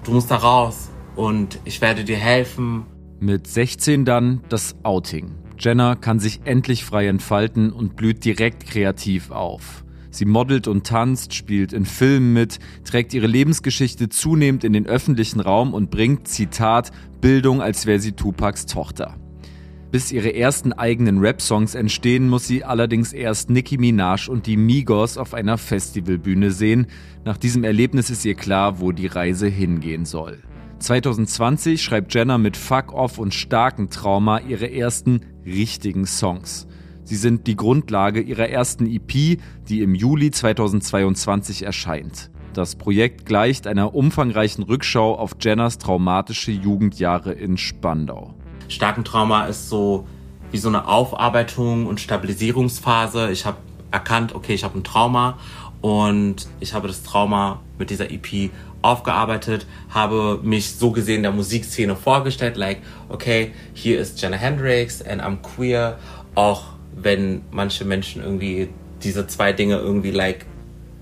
du musst da raus und ich werde dir helfen. Mit 16 dann das Outing. Jenna kann sich endlich frei entfalten und blüht direkt kreativ auf. Sie modelt und tanzt, spielt in Filmen mit, trägt ihre Lebensgeschichte zunehmend in den öffentlichen Raum und bringt, Zitat, Bildung, als wäre sie Tupacs Tochter. Bis ihre ersten eigenen Rap-Songs entstehen, muss sie allerdings erst Nicki Minaj und die Migos auf einer Festivalbühne sehen. Nach diesem Erlebnis ist ihr klar, wo die Reise hingehen soll. 2020 schreibt Jenna mit Fuck Off und starken Trauma ihre ersten richtigen Songs. Sie sind die Grundlage ihrer ersten EP, die im Juli 2022 erscheint. Das Projekt gleicht einer umfangreichen Rückschau auf Jennas traumatische Jugendjahre in Spandau. Starken Trauma ist so wie so eine Aufarbeitung und Stabilisierungsphase. Ich habe erkannt, okay, ich habe ein Trauma und ich habe das Trauma mit dieser EP aufgearbeitet, habe mich so gesehen der Musikszene vorgestellt, like, okay, hier ist Jenna Hendrix and I'm queer, auch wenn manche Menschen irgendwie diese zwei Dinge irgendwie like,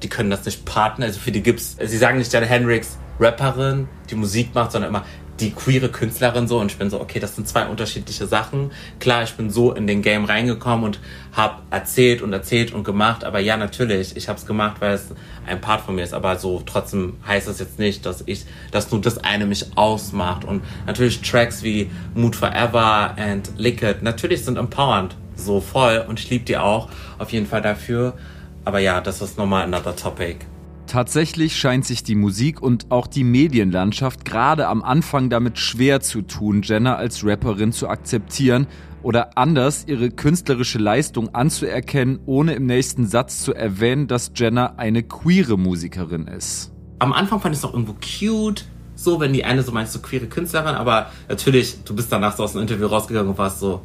die können das nicht partner, also für die gibt's, sie sagen nicht Jenna Hendrix Rapperin, die Musik macht, sondern immer die queere Künstlerin so und ich bin so, okay, das sind zwei unterschiedliche Sachen. Klar, ich bin so in den Game reingekommen und habe erzählt und erzählt und gemacht, aber ja, natürlich, ich habe es gemacht, weil es ein Part von mir ist, aber so trotzdem heißt es jetzt nicht, dass ich, dass nur das eine mich ausmacht und natürlich Tracks wie Mood Forever and Liquid natürlich sind empowernd, so voll und ich liebe die auch auf jeden Fall dafür, aber ja, das ist nochmal another topic. Tatsächlich scheint sich die Musik und auch die Medienlandschaft gerade am Anfang damit schwer zu tun, Jenna als Rapperin zu akzeptieren oder anders ihre künstlerische Leistung anzuerkennen, ohne im nächsten Satz zu erwähnen, dass Jenna eine queere Musikerin ist. Am Anfang fand ich es noch irgendwo cute, so wenn die eine so meinst, so queere Künstlerin, aber natürlich, du bist danach so aus dem Interview rausgegangen und warst so,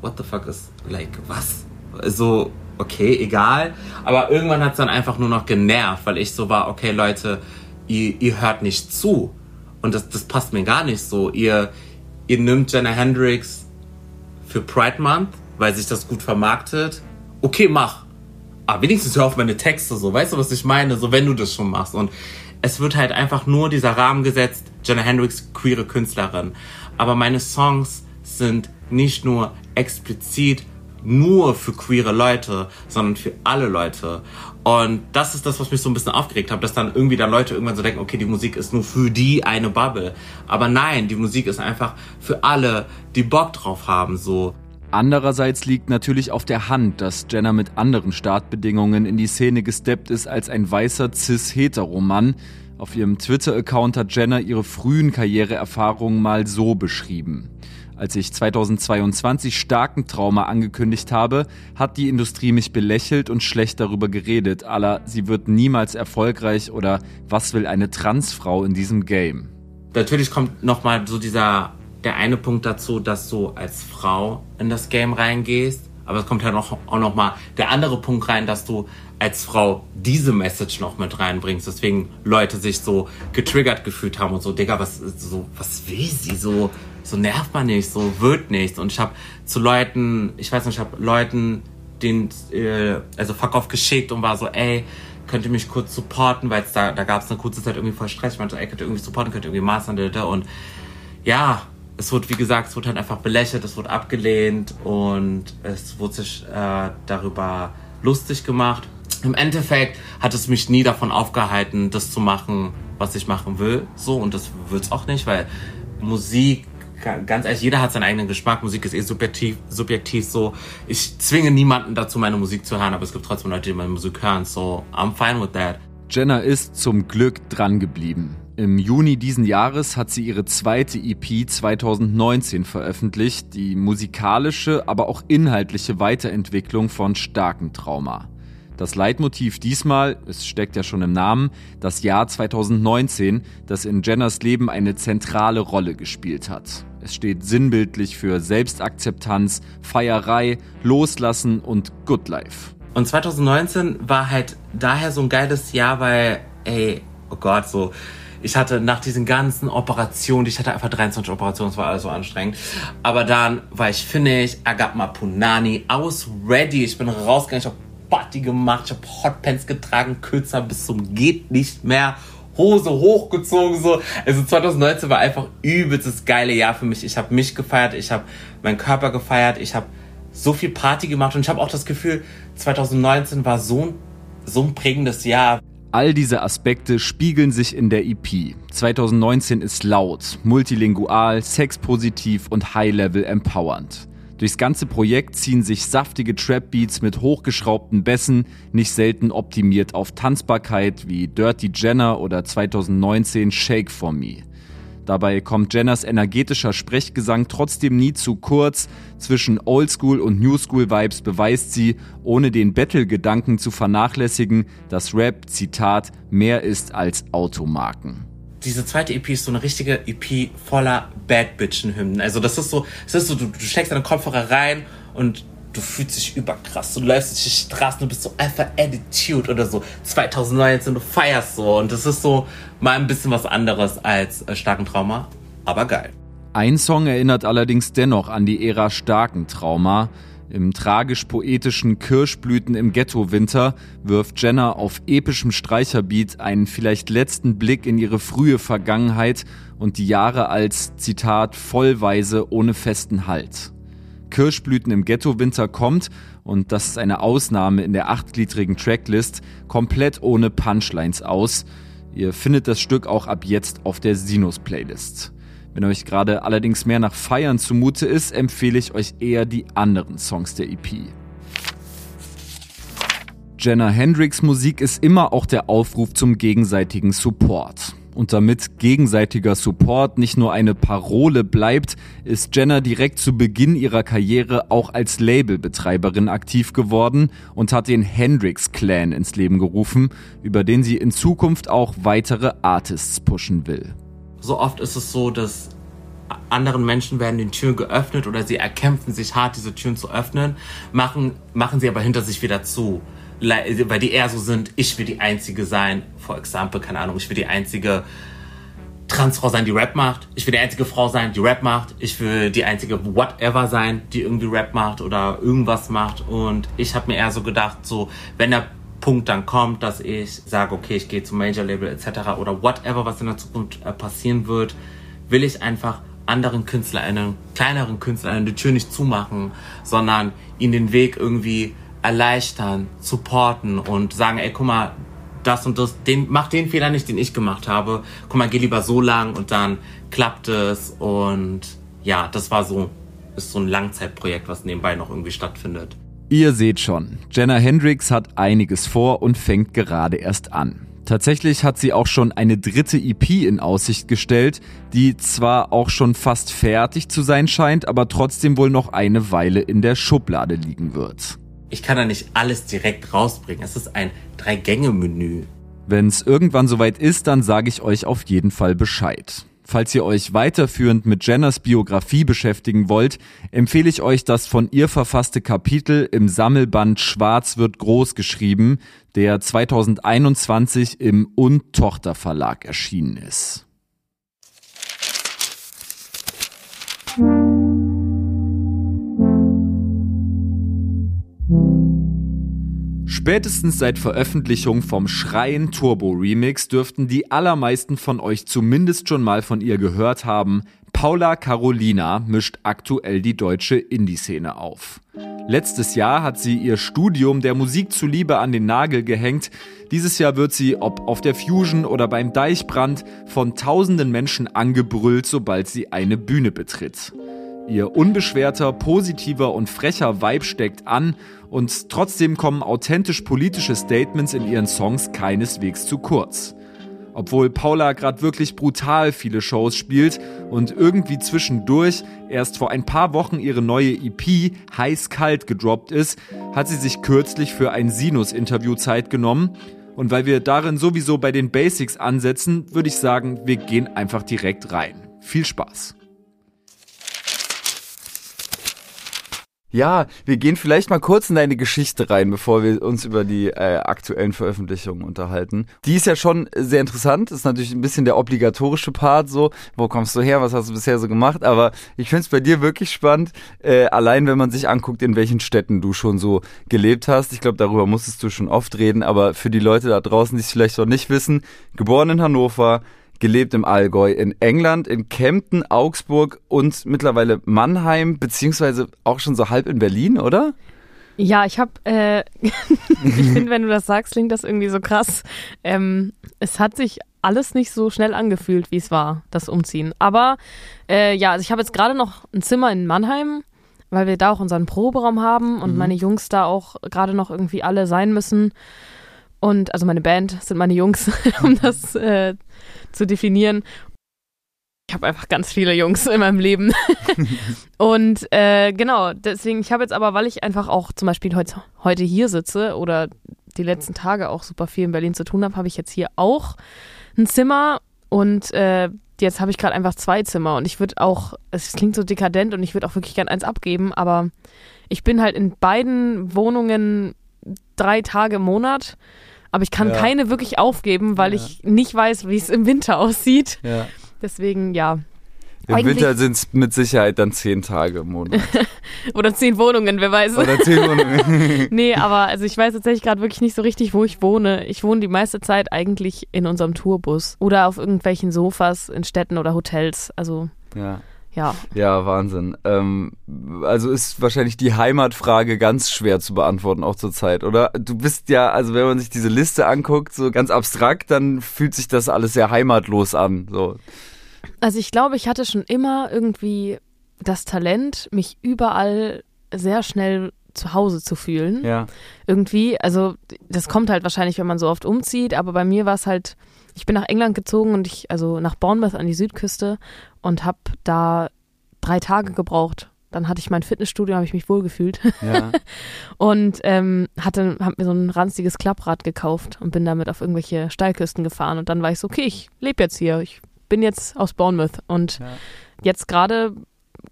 what the fuck ist, like, was? So, okay, egal. Aber irgendwann hat es dann einfach nur noch genervt, weil ich so war, okay, Leute, ihr, ihr hört nicht zu. Und das, das passt mir gar nicht so. Ihr, ihr nimmt Jenna Hendrix für Pride Month, weil sich das gut vermarktet. Okay, mach. Aber wenigstens hör auf meine Texte so. Weißt du, was ich meine? So, wenn du das schon machst. Und es wird halt einfach nur dieser Rahmen gesetzt, Jenna Hendrix, queere Künstlerin. Aber meine Songs sind nicht nur explizit nur für queere Leute, sondern für alle Leute. Und das ist das, was mich so ein bisschen aufgeregt hat, dass dann irgendwie dann Leute irgendwann so denken, okay, die Musik ist nur für die eine Bubble. Aber nein, die Musik ist einfach für alle, die Bock drauf haben, so. Andererseits liegt natürlich auf der Hand, dass Jenner mit anderen Startbedingungen in die Szene gesteppt ist als ein weißer cis-hetero-Mann. Auf ihrem Twitter-Account hat Jenner ihre frühen Karriereerfahrungen mal so beschrieben. Als ich 2022 starken Trauma angekündigt habe, hat die Industrie mich belächelt und schlecht darüber geredet, aller sie wird niemals erfolgreich oder was will eine Transfrau in diesem Game. Natürlich kommt nochmal so dieser, der eine Punkt dazu, dass du als Frau in das Game reingehst, aber es kommt halt auch, auch nochmal der andere Punkt rein, dass du als Frau diese Message noch mit reinbringst, deswegen Leute sich so getriggert gefühlt haben und so, Digga, was, so, was will sie so? so nervt man nicht, so wird nichts. Und ich habe zu Leuten, ich weiß nicht, ich habe Leuten den, äh, also Fuck off geschickt und war so, ey, könnt ihr mich kurz supporten, weil da, da gab es eine kurze Zeit irgendwie voll Stress. Ich meinte, ey, könnt ihr irgendwie supporten, könnt ihr irgendwie maßern, und ja, es wurde, wie gesagt, es wurde halt einfach belächelt, es wurde abgelehnt und es wurde sich äh, darüber lustig gemacht. Im Endeffekt hat es mich nie davon aufgehalten, das zu machen, was ich machen will. So, und das wird's auch nicht, weil Musik ganz ehrlich, jeder hat seinen eigenen Geschmack. Musik ist eh subjektiv, subjektiv so. Ich zwinge niemanden dazu, meine Musik zu hören, aber es gibt trotzdem Leute, die meine Musik hören. So, I'm fine with that. Jenna ist zum Glück dran geblieben. Im Juni diesen Jahres hat sie ihre zweite EP 2019 veröffentlicht, die musikalische, aber auch inhaltliche Weiterentwicklung von starken Trauma. Das Leitmotiv diesmal, es steckt ja schon im Namen, das Jahr 2019, das in Jenners Leben eine zentrale Rolle gespielt hat. Es steht sinnbildlich für Selbstakzeptanz, Feierei, Loslassen und Good Life. Und 2019 war halt daher so ein geiles Jahr, weil, ey, oh Gott, so, ich hatte nach diesen ganzen Operationen, ich hatte einfach 23 Operationen, es war alles so anstrengend. Aber dann war ich finish, got my Punani, I was ready, ich bin rausgegangen, ich habe Party gemacht, ich habe Hotpants getragen, kürzer bis zum geht nicht mehr. Hose hochgezogen so. Also 2019 war einfach übelst das geile Jahr für mich. Ich habe mich gefeiert, ich habe meinen Körper gefeiert, ich habe so viel Party gemacht und ich habe auch das Gefühl, 2019 war so ein, so ein prägendes Jahr. All diese Aspekte spiegeln sich in der EP. 2019 ist laut, multilingual, sexpositiv und high-level empowernd. Durchs ganze Projekt ziehen sich saftige Trap-Beats mit hochgeschraubten Bässen, nicht selten optimiert auf Tanzbarkeit wie Dirty Jenner oder 2019 Shake For Me. Dabei kommt Jenners energetischer Sprechgesang trotzdem nie zu kurz. Zwischen Oldschool und Newschool-Vibes beweist sie, ohne den Battle-Gedanken zu vernachlässigen, dass Rap, Zitat, mehr ist als Automarken diese zweite EP ist so eine richtige EP voller Bad Bitchen Hymnen. Also das ist so, es ist so, du, du steckst deine Kopfhörer rein und du fühlst dich überkrass. Du läufst durch die Straßen, du bist so einfach Attitude oder so 2019, du feierst so und das ist so mal ein bisschen was anderes als äh, starken Trauma, aber geil. Ein Song erinnert allerdings dennoch an die Ära starken Trauma. Im tragisch-poetischen Kirschblüten im Ghetto-Winter wirft Jenna auf epischem Streicherbeat einen vielleicht letzten Blick in ihre frühe Vergangenheit und die Jahre als, Zitat, vollweise ohne festen Halt. Kirschblüten im Ghetto-Winter kommt, und das ist eine Ausnahme in der achtgliedrigen Tracklist, komplett ohne Punchlines aus. Ihr findet das Stück auch ab jetzt auf der Sinus-Playlist. Wenn euch gerade allerdings mehr nach Feiern zumute ist, empfehle ich euch eher die anderen Songs der EP. Jenna Hendricks Musik ist immer auch der Aufruf zum gegenseitigen Support. Und damit gegenseitiger Support nicht nur eine Parole bleibt, ist Jenna direkt zu Beginn ihrer Karriere auch als Labelbetreiberin aktiv geworden und hat den Hendrix Clan ins Leben gerufen, über den sie in Zukunft auch weitere Artists pushen will so oft ist es so, dass anderen Menschen werden die Türen geöffnet oder sie erkämpfen sich hart, diese Türen zu öffnen, machen, machen sie aber hinter sich wieder zu. Weil die eher so sind, ich will die Einzige sein, for example, keine Ahnung, ich will die einzige Transfrau sein, die Rap macht. Ich will die einzige Frau sein, die Rap macht. Ich will die einzige Whatever sein, die irgendwie Rap macht oder irgendwas macht. Und ich habe mir eher so gedacht, so, wenn der Punkt dann kommt, dass ich sage, okay, ich gehe zum Major Label etc. oder whatever, was in der Zukunft äh, passieren wird, will ich einfach anderen KünstlerInnen, kleineren KünstlerInnen die Tür nicht zumachen, sondern ihnen den Weg irgendwie erleichtern, supporten und sagen, ey, guck mal, das und das, den, mach den Fehler nicht, den ich gemacht habe. Guck mal, geh lieber so lang und dann klappt es. Und ja, das war so, ist so ein Langzeitprojekt, was nebenbei noch irgendwie stattfindet. Ihr seht schon, Jenna Hendricks hat einiges vor und fängt gerade erst an. Tatsächlich hat sie auch schon eine dritte EP in Aussicht gestellt, die zwar auch schon fast fertig zu sein scheint, aber trotzdem wohl noch eine Weile in der Schublade liegen wird. Ich kann da nicht alles direkt rausbringen. Es ist ein Drei-Gänge-Menü. Wenn es irgendwann soweit ist, dann sage ich euch auf jeden Fall Bescheid. Falls ihr euch weiterführend mit Jenners Biografie beschäftigen wollt, empfehle ich euch das von ihr verfasste Kapitel im Sammelband Schwarz wird groß geschrieben, der 2021 im Und Tochter Verlag erschienen ist. Spätestens seit Veröffentlichung vom Schreien Turbo Remix dürften die allermeisten von euch zumindest schon mal von ihr gehört haben. Paula Carolina mischt aktuell die deutsche Indie-Szene auf. Letztes Jahr hat sie ihr Studium der Musik zuliebe an den Nagel gehängt. Dieses Jahr wird sie, ob auf der Fusion oder beim Deichbrand, von tausenden Menschen angebrüllt, sobald sie eine Bühne betritt. Ihr unbeschwerter, positiver und frecher Vibe steckt an und trotzdem kommen authentisch politische Statements in ihren Songs keineswegs zu kurz. Obwohl Paula gerade wirklich brutal viele Shows spielt und irgendwie zwischendurch erst vor ein paar Wochen ihre neue EP heiß-kalt gedroppt ist, hat sie sich kürzlich für ein Sinus-Interview Zeit genommen. Und weil wir darin sowieso bei den Basics ansetzen, würde ich sagen, wir gehen einfach direkt rein. Viel Spaß! Ja, wir gehen vielleicht mal kurz in deine Geschichte rein, bevor wir uns über die äh, aktuellen Veröffentlichungen unterhalten. Die ist ja schon sehr interessant, ist natürlich ein bisschen der obligatorische Part so, wo kommst du her, was hast du bisher so gemacht, aber ich finde es bei dir wirklich spannend, äh, allein wenn man sich anguckt, in welchen Städten du schon so gelebt hast. Ich glaube, darüber musstest du schon oft reden, aber für die Leute da draußen, die es vielleicht noch nicht wissen, geboren in Hannover, gelebt im Allgäu, in England, in Kempten, Augsburg und mittlerweile Mannheim, beziehungsweise auch schon so halb in Berlin, oder? Ja, ich habe, äh, <laughs> ich finde, wenn du das sagst, klingt das irgendwie so krass. Ähm, es hat sich alles nicht so schnell angefühlt, wie es war, das Umziehen. Aber äh, ja, also ich habe jetzt gerade noch ein Zimmer in Mannheim, weil wir da auch unseren Proberaum haben und mhm. meine Jungs da auch gerade noch irgendwie alle sein müssen. Und also meine Band sind meine Jungs, <laughs> um das äh, zu definieren. Ich habe einfach ganz viele Jungs in meinem Leben. <laughs> und äh, genau, deswegen, ich habe jetzt aber, weil ich einfach auch zum Beispiel heut, heute hier sitze oder die letzten Tage auch super viel in Berlin zu tun habe, habe ich jetzt hier auch ein Zimmer und äh, jetzt habe ich gerade einfach zwei Zimmer und ich würde auch, es klingt so dekadent und ich würde auch wirklich gern eins abgeben, aber ich bin halt in beiden Wohnungen drei Tage im Monat aber ich kann ja. keine wirklich aufgeben, weil ja. ich nicht weiß, wie es im Winter aussieht. Ja. Deswegen, ja. Im Eigentlich Winter sind es mit Sicherheit dann zehn Tage im Monat. <laughs> Oder zehn Wohnungen, wer weiß. Oder zehn Wohnungen. <laughs> nee, aber also ich weiß tatsächlich gerade wirklich nicht so richtig, wo ich wohne. Ich wohne die meiste Zeit eigentlich in unserem Tourbus oder auf irgendwelchen Sofas in Städten oder Hotels. Also ja. Ja. Ja, Wahnsinn. Ähm, also ist wahrscheinlich die Heimatfrage ganz schwer zu beantworten, auch zur Zeit, oder? Du bist ja, also wenn man sich diese Liste anguckt, so ganz abstrakt, dann fühlt sich das alles sehr heimatlos an. So. Also ich glaube, ich hatte schon immer irgendwie das Talent, mich überall sehr schnell zu Hause zu fühlen. Ja. Irgendwie, also das kommt halt wahrscheinlich, wenn man so oft umzieht, aber bei mir war es halt ich bin nach England gezogen und ich, also nach Bournemouth an die Südküste und habe da drei Tage gebraucht. Dann hatte ich mein Fitnessstudio, habe ich mich wohlgefühlt. Ja. <laughs> und ähm, hatte, habe mir so ein ranziges Klapprad gekauft und bin damit auf irgendwelche Steilküsten gefahren. Und dann war ich so, okay, ich lebe jetzt hier. Ich bin jetzt aus Bournemouth. Und ja. jetzt gerade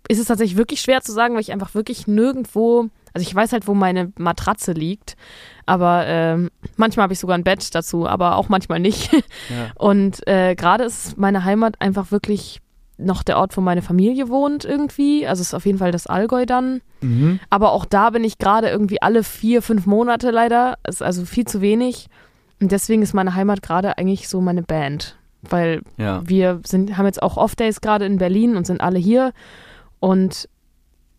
ist es tatsächlich wirklich schwer zu sagen, weil ich einfach wirklich nirgendwo, also ich weiß halt, wo meine Matratze liegt, aber ähm, manchmal habe ich sogar ein Bett dazu, aber auch manchmal nicht. <laughs> Ja. Und äh, gerade ist meine Heimat einfach wirklich noch der Ort, wo meine Familie wohnt irgendwie. Also ist auf jeden Fall das Allgäu dann. Mhm. Aber auch da bin ich gerade irgendwie alle vier, fünf Monate leider. Ist also viel zu wenig. Und deswegen ist meine Heimat gerade eigentlich so meine Band. weil Ja. wir sind, haben jetzt auch Off-Days gerade in Berlin und sind alle hier und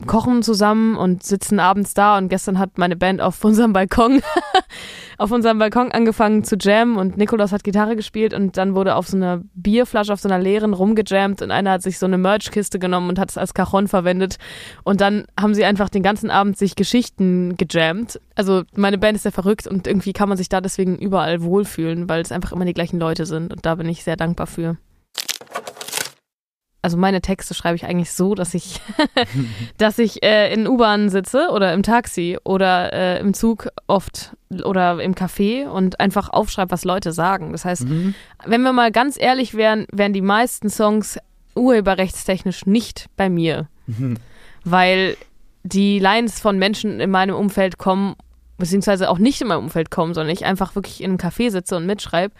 kochen zusammen und sitzen abends da. Und gestern hat meine Band auf unserem Balkon <laughs> auf unserem Balkon angefangen zu jammen und Nikolaus hat Gitarre gespielt und dann wurde auf so einer Bierflasche, auf so einer leeren rumgejammt und einer hat sich so eine Merchkiste genommen und hat es als Cajon verwendet. Und dann haben sie einfach den ganzen Abend sich Geschichten gejammt. Also meine Band ist ja verrückt und irgendwie kann man sich da deswegen überall wohlfühlen, weil es einfach immer die gleichen Leute sind. Und da bin ich sehr dankbar für also meine Texte schreibe ich eigentlich so, dass ich, <laughs> <laughs> dass ich äh, in U-Bahn sitze oder im Taxi oder äh, im Zug oft oder im Café und einfach aufschreibe, was Leute sagen. Das heißt, wenn wir mal ganz ehrlich wären, wären die meisten Songs urheberrechtstechnisch nicht bei mir, weil die Lines von Menschen in meinem Umfeld kommen, beziehungsweise auch nicht in meinem Umfeld kommen, sondern ich einfach wirklich in einem Café sitze und mitschreibe.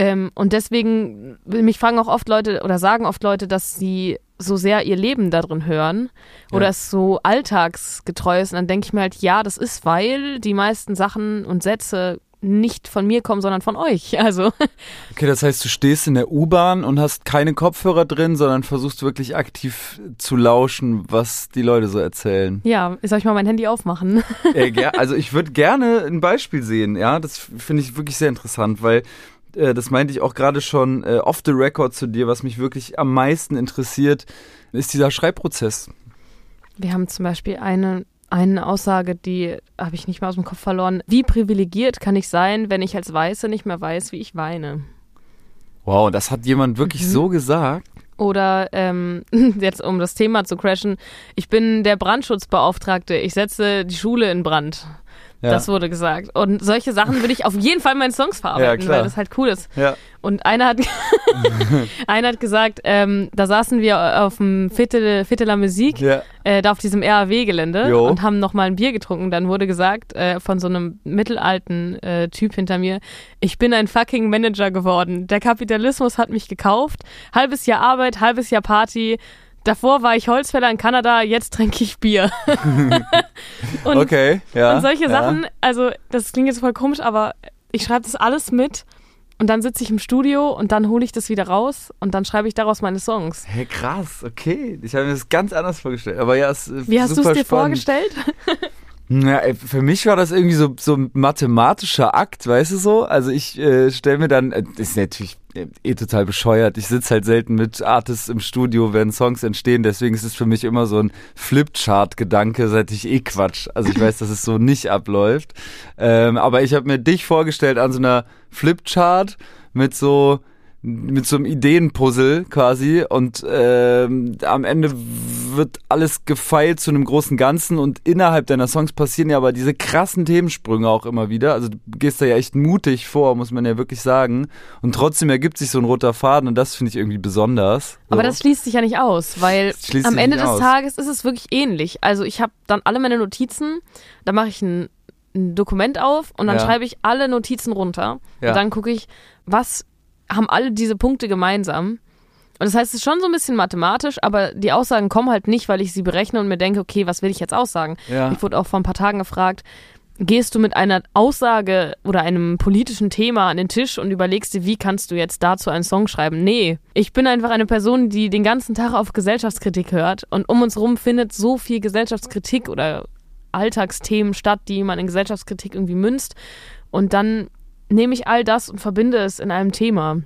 Ähm, und deswegen, mich fragen auch oft Leute oder sagen oft Leute, dass sie so sehr ihr Leben darin hören oder Ja. es so alltagsgetreu ist. Und dann denke ich mir halt, ja, das ist, weil die meisten Sachen und Sätze nicht von mir kommen, sondern von euch. <laughs> Also, Okay, das heißt, du stehst in der U-Bahn und hast keine Kopfhörer drin, sondern versuchst wirklich aktiv zu lauschen, was die Leute so erzählen. ja, soll ich mal mein Handy aufmachen? Äh, ger- also ich würde gerne ein Beispiel sehen, ja, das finde ich wirklich sehr interessant, weil äh, das meinte ich auch gerade schon äh, off the record zu dir, was mich wirklich am meisten interessiert, ist dieser Schreibprozess. Wir haben zum Beispiel eine, eine Aussage, die habe ich nicht mehr aus dem Kopf verloren. Wie privilegiert kann ich sein, wenn ich als Weiße nicht mehr weiß, wie ich weine? Wow, das hat jemand wirklich so gesagt. Oder ähm, <laughs> jetzt um das Thema zu crashen, ich bin der Brandschutzbeauftragte, ich setze die Schule in Brand. Ja. Das wurde gesagt. Und solche Sachen würde ich auf jeden Fall in meinen Songs verarbeiten, klar. weil das halt cool ist. ja. Und einer hat, <laughs> einer hat gesagt, ähm, da saßen wir auf dem Viertel, Vierteler Musik, Ja. äh, da auf diesem RAW-Gelände und haben noch mal ein Bier getrunken. Dann wurde gesagt äh, von so einem mittelalten äh, Typ hinter mir, ich bin ein fucking Manager geworden. Der Kapitalismus hat mich gekauft. Halbes Jahr Arbeit, halbes Jahr Party. Davor war ich Holzfäller in Kanada, jetzt trinke ich Bier. <laughs> und, Okay, ja. und solche ja. Sachen, also das klingt jetzt voll komisch, aber ich schreibe das alles mit und dann sitze ich im Studio und dann hole ich das wieder raus und dann schreibe ich daraus meine Songs. Hey, krass, okay. Ich habe mir das ganz anders vorgestellt. Aber ja, es ist Wie hast du es dir spannend. vorgestellt? Ja, ey, für mich war das irgendwie so, so ein mathematischer Akt, weißt du so? Also ich äh, stelle mir dann, äh, ist natürlich äh, eh total bescheuert. Ich sitze halt selten mit Artists im Studio, wenn Songs entstehen. Deswegen ist es für mich immer so ein Flipchart-Gedanke, seit ich eh Quatsch. Also ich weiß, dass es so nicht abläuft. Ähm, aber ich habe mir dich vorgestellt an so einer Flipchart mit so mit so einem Ideenpuzzle quasi und ähm, am Ende wird alles gefeilt zu einem großen Ganzen und innerhalb deiner Songs passieren ja aber diese krassen Themensprünge auch immer wieder. Also du gehst da ja echt mutig vor, muss man ja wirklich sagen. Und trotzdem ergibt sich so ein roter Faden und das finde ich irgendwie besonders. So. Aber das schließt sich ja nicht aus, weil am Ende des aus. Tages ist es wirklich ähnlich. Also ich habe dann alle meine Notizen, da mache ich ein, ein Dokument auf und dann Ja. schreibe ich alle Notizen runter. Ja. Und dann gucke ich, was haben alle diese Punkte gemeinsam. Und das heißt, es ist schon so ein bisschen mathematisch, aber die Aussagen kommen halt nicht, weil ich sie berechne und mir denke, okay, was will ich jetzt aussagen? Ja. Ich wurde auch vor ein paar Tagen gefragt, gehst du mit einer Aussage oder einem politischen Thema an den Tisch und überlegst dir, wie kannst du jetzt dazu einen Song schreiben? Nee, ich bin einfach eine Person, die den ganzen Tag auf Gesellschaftskritik hört und um uns rum findet so viel Gesellschaftskritik oder Alltagsthemen statt, die man in Gesellschaftskritik irgendwie münzt und dann nehme ich all das und verbinde es in einem Thema.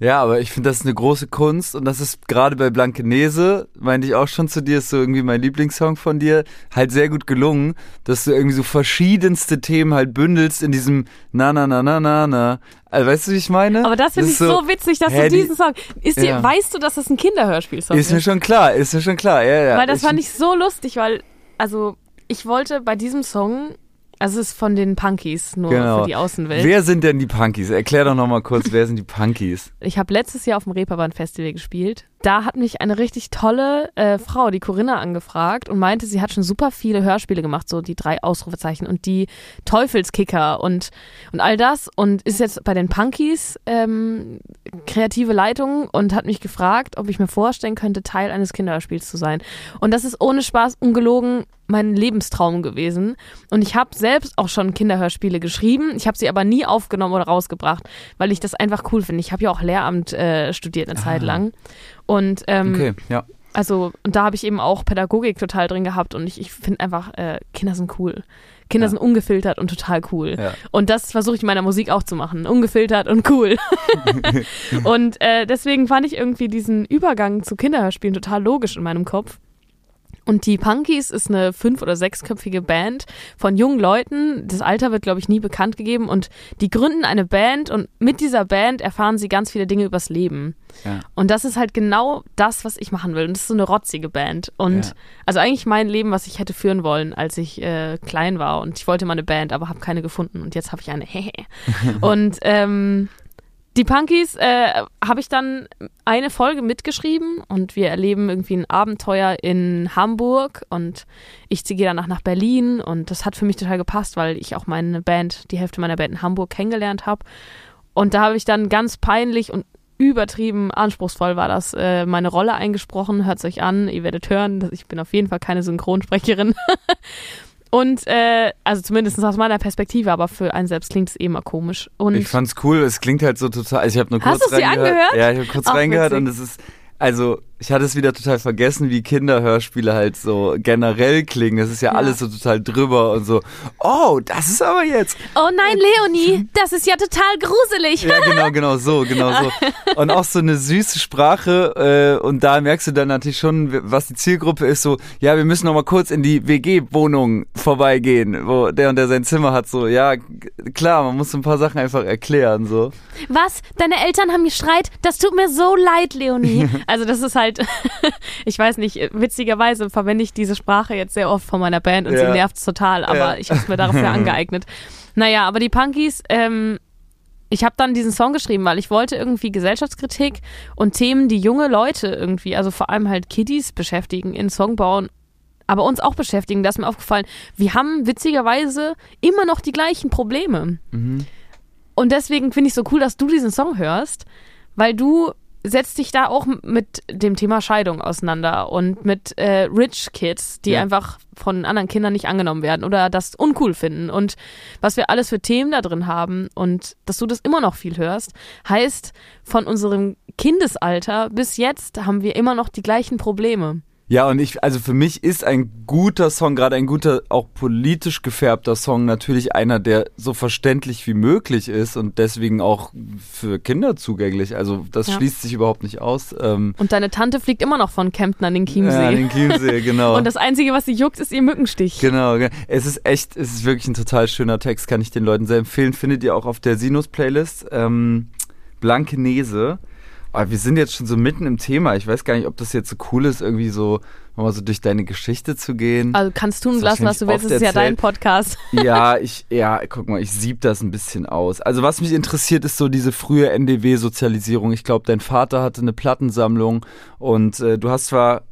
Ja, aber ich finde, das ist eine große Kunst und das ist gerade bei Blankenese, meinte ich auch schon zu dir, ist so irgendwie mein Lieblingssong von dir, halt sehr gut gelungen, dass du irgendwie so verschiedenste Themen halt bündelst in diesem na na na na na na. Also, weißt du, wie ich meine? Aber das finde ich ist so, witzig, dass hä, du die- diesen Song. Ist dir, Ja. Weißt du, dass das ein Kinderhörspielsong Ist mir schon klar, ist mir schon klar, ja, ja. Weil das fand ich so lustig, weil, also, ich wollte bei diesem Song, also es ist von den Punkies, nur Genau. für die Außenwelt. Wer sind denn die Punkies? Erklär doch nochmal kurz, wer sind die Punkies? ich habe letztes Jahr auf dem Reeperbahn Festival gespielt. Da hat mich eine richtig tolle äh, Frau, die Corinna, angefragt und meinte, sie hat schon super viele Hörspiele gemacht, so die drei Ausrufezeichen und die Teufelskicker und, und all das und ist jetzt bei den Punkies ähm, kreative Leitung und hat mich gefragt, ob ich mir vorstellen könnte, Teil eines Kinderhörspiels zu sein. Und das ist ohne Spaß ungelogen mein Lebenstraum gewesen. Und ich habe selbst auch schon Kinderhörspiele geschrieben. Ich habe sie aber nie aufgenommen oder rausgebracht, weil ich das einfach cool finde. Ich habe ja auch Lehramt äh, studiert eine ah. Zeit lang. Und ähm, okay, ja. Also, und da habe ich eben auch Pädagogik total drin gehabt und ich, ich finde einfach, äh, Kinder sind cool. Kinder ja. sind ungefiltert und total cool. Ja. Und das versuche ich in meiner Musik auch zu machen. Ungefiltert und cool. <laughs> und äh, deswegen fand ich irgendwie diesen Übergang zu Kinderhörspielen total logisch in meinem Kopf. Und die Punkies ist eine fünf- oder sechsköpfige Band von jungen Leuten. Das Alter wird, glaube ich, nie bekannt gegeben. Und die gründen eine Band und mit dieser Band erfahren sie ganz viele Dinge übers Leben. Ja. Und das ist halt genau das, was ich machen will. Und das ist so eine rotzige Band. Und ja. also eigentlich mein Leben, was ich hätte führen wollen, als ich äh, klein war. Und ich wollte mal eine Band, aber habe keine gefunden. Und jetzt habe ich eine. <laughs> und ähm, die Punkies äh, habe ich dann eine Folge mitgeschrieben und wir erleben irgendwie ein Abenteuer in Hamburg und ich ziehe danach nach Berlin und das hat für mich total gepasst, weil ich auch meine Band, die Hälfte meiner Band in Hamburg kennengelernt habe. Und da habe ich dann ganz peinlich und übertrieben anspruchsvoll war das, äh, meine Rolle eingesprochen. Hört es euch an, ihr werdet hören, ich bin auf jeden Fall keine Synchronsprecherin. <laughs> Und äh, also zumindest aus meiner Perspektive, aber für einen selbst klingt es eh mal komisch. Und ich fand's cool, es klingt halt so total. Also ich habe nur kurz Hast reingehört. Angehört? Ja, ich habe kurz Ach, reingehört witzig. und es ist also ich hatte es wieder total vergessen, wie Kinderhörspiele halt so generell klingen. Das ist ja, ja, alles so total drüber und so, oh, das ist aber jetzt. Oh nein, Leonie, das ist ja total gruselig. Ja, genau, genau so, genau so. <laughs> Und auch so eine süße Sprache äh, und da merkst du dann natürlich schon, was die Zielgruppe ist, so, ja, wir müssen noch mal kurz in die WG-Wohnung vorbeigehen, wo der und der sein Zimmer hat, so, ja, klar, man muss so ein paar Sachen einfach erklären, so. Was? Deine Eltern haben Streit? Das tut mir so leid, Leonie. <laughs> Also das ist halt, <laughs> ich weiß nicht, witzigerweise verwende ich diese Sprache jetzt sehr oft von meiner Band und ja. sie nervt total, aber ja. ich habe es mir dafür <laughs> angeeignet. Naja, aber die Punkies, ähm, ich habe dann diesen Song geschrieben, weil ich wollte irgendwie Gesellschaftskritik und Themen, die junge Leute irgendwie, also vor allem halt Kiddies beschäftigen, in Song bauen, aber uns auch beschäftigen. Da ist mir aufgefallen, wir haben witzigerweise immer noch die gleichen Probleme. Mhm. Und deswegen finde ich so cool, dass du diesen Song hörst, weil du setzt dich da auch mit dem Thema Scheidung auseinander und mit äh, Rich Kids, die ja. einfach von anderen Kindern nicht angenommen werden oder das uncool finden und was wir alles für Themen da drin haben und dass du das immer noch viel hörst, heißt, von unserem Kindesalter bis jetzt haben wir immer noch die gleichen Probleme. Ja, und ich, also für mich ist ein guter Song, gerade ein guter, auch politisch gefärbter Song, natürlich einer, der so verständlich wie möglich ist und deswegen auch für Kinder zugänglich. Also das ja. schließt sich überhaupt nicht aus. Ähm und deine Tante fliegt immer noch von Kempten an den Chiemsee. Ja, an den Chiemsee, <laughs> genau. und das Einzige, was sie juckt, ist ihr Mückenstich. Genau, es ist echt, es ist wirklich ein total schöner Text, kann ich den Leuten sehr empfehlen. Findet ihr auch auf der Sinus-Playlist. Ähm, Blankenese. Aber wir sind jetzt schon so mitten im Thema. Ich weiß gar nicht, ob das jetzt so cool ist, irgendwie so mal so durch deine Geschichte zu gehen. Also kannst tun lassen, was du willst. Das ist ja dein Podcast. <laughs> Ja, <laughs> ich, ja, guck mal, ich sieb das ein bisschen aus. Also was mich interessiert, ist so diese frühe NDW-Sozialisierung. Ich glaube, dein Vater hatte eine Plattensammlung und äh, du hast zwar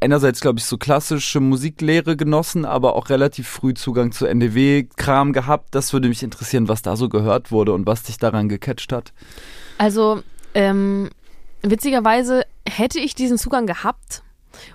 einerseits, glaube ich, so klassische Musiklehre genossen, aber auch relativ früh Zugang zu NDW-Kram gehabt. Das würde mich interessieren, was da so gehört wurde und was dich daran gecatcht hat. Also, ähm, witzigerweise hätte ich diesen Zugang gehabt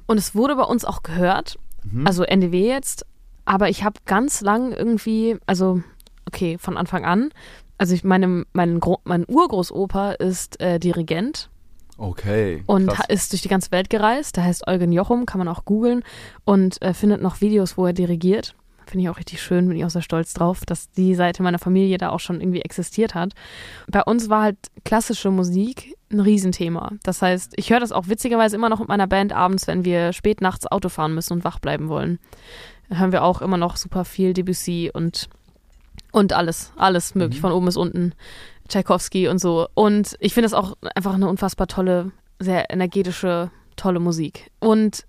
und es wurde bei uns auch gehört, mhm. also NDW jetzt, aber ich habe ganz lang irgendwie, also okay, von Anfang an, also ich meine, mein, mein Urgroßopa ist äh, Dirigent. Okay. Und krass. ist durch die ganze Welt gereist. Der heißt Eugen Jochum, kann man auch googeln und äh, findet noch Videos, wo er dirigiert. Finde ich auch richtig schön, bin ich auch sehr stolz drauf, dass die Seite meiner Familie da auch schon irgendwie existiert hat. Bei uns war halt klassische Musik ein Riesenthema. Das heißt, ich höre das auch witzigerweise immer noch mit meiner Band abends, wenn wir spät nachts Auto fahren müssen und wach bleiben wollen. Da hören wir auch immer noch super viel Debussy und, und alles, alles möglich, mhm. von oben bis unten. Tchaikovsky und so. Und ich finde es auch einfach eine unfassbar tolle, sehr energetische, tolle Musik. Und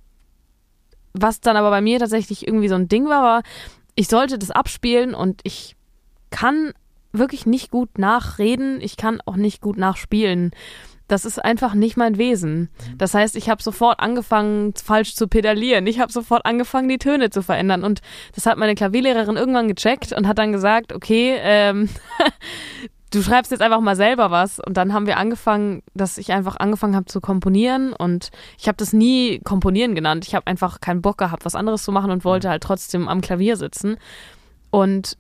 was dann aber bei mir tatsächlich irgendwie so ein Ding war, war, ich sollte das abspielen und ich kann wirklich nicht gut nachreden, ich kann auch nicht gut nachspielen. das ist einfach nicht mein Wesen. Das heißt, ich habe sofort angefangen, falsch zu pedalieren. Ich habe sofort angefangen, die Töne zu verändern. Und das hat meine Klavierlehrerin irgendwann gecheckt und hat dann gesagt, okay, ähm, <laughs> du schreibst jetzt einfach mal selber was. Und dann haben wir angefangen, dass ich einfach angefangen habe zu komponieren. Und ich habe das nie komponieren genannt. Ich habe einfach keinen Bock gehabt, was anderes zu machen und wollte halt trotzdem am Klavier sitzen. Und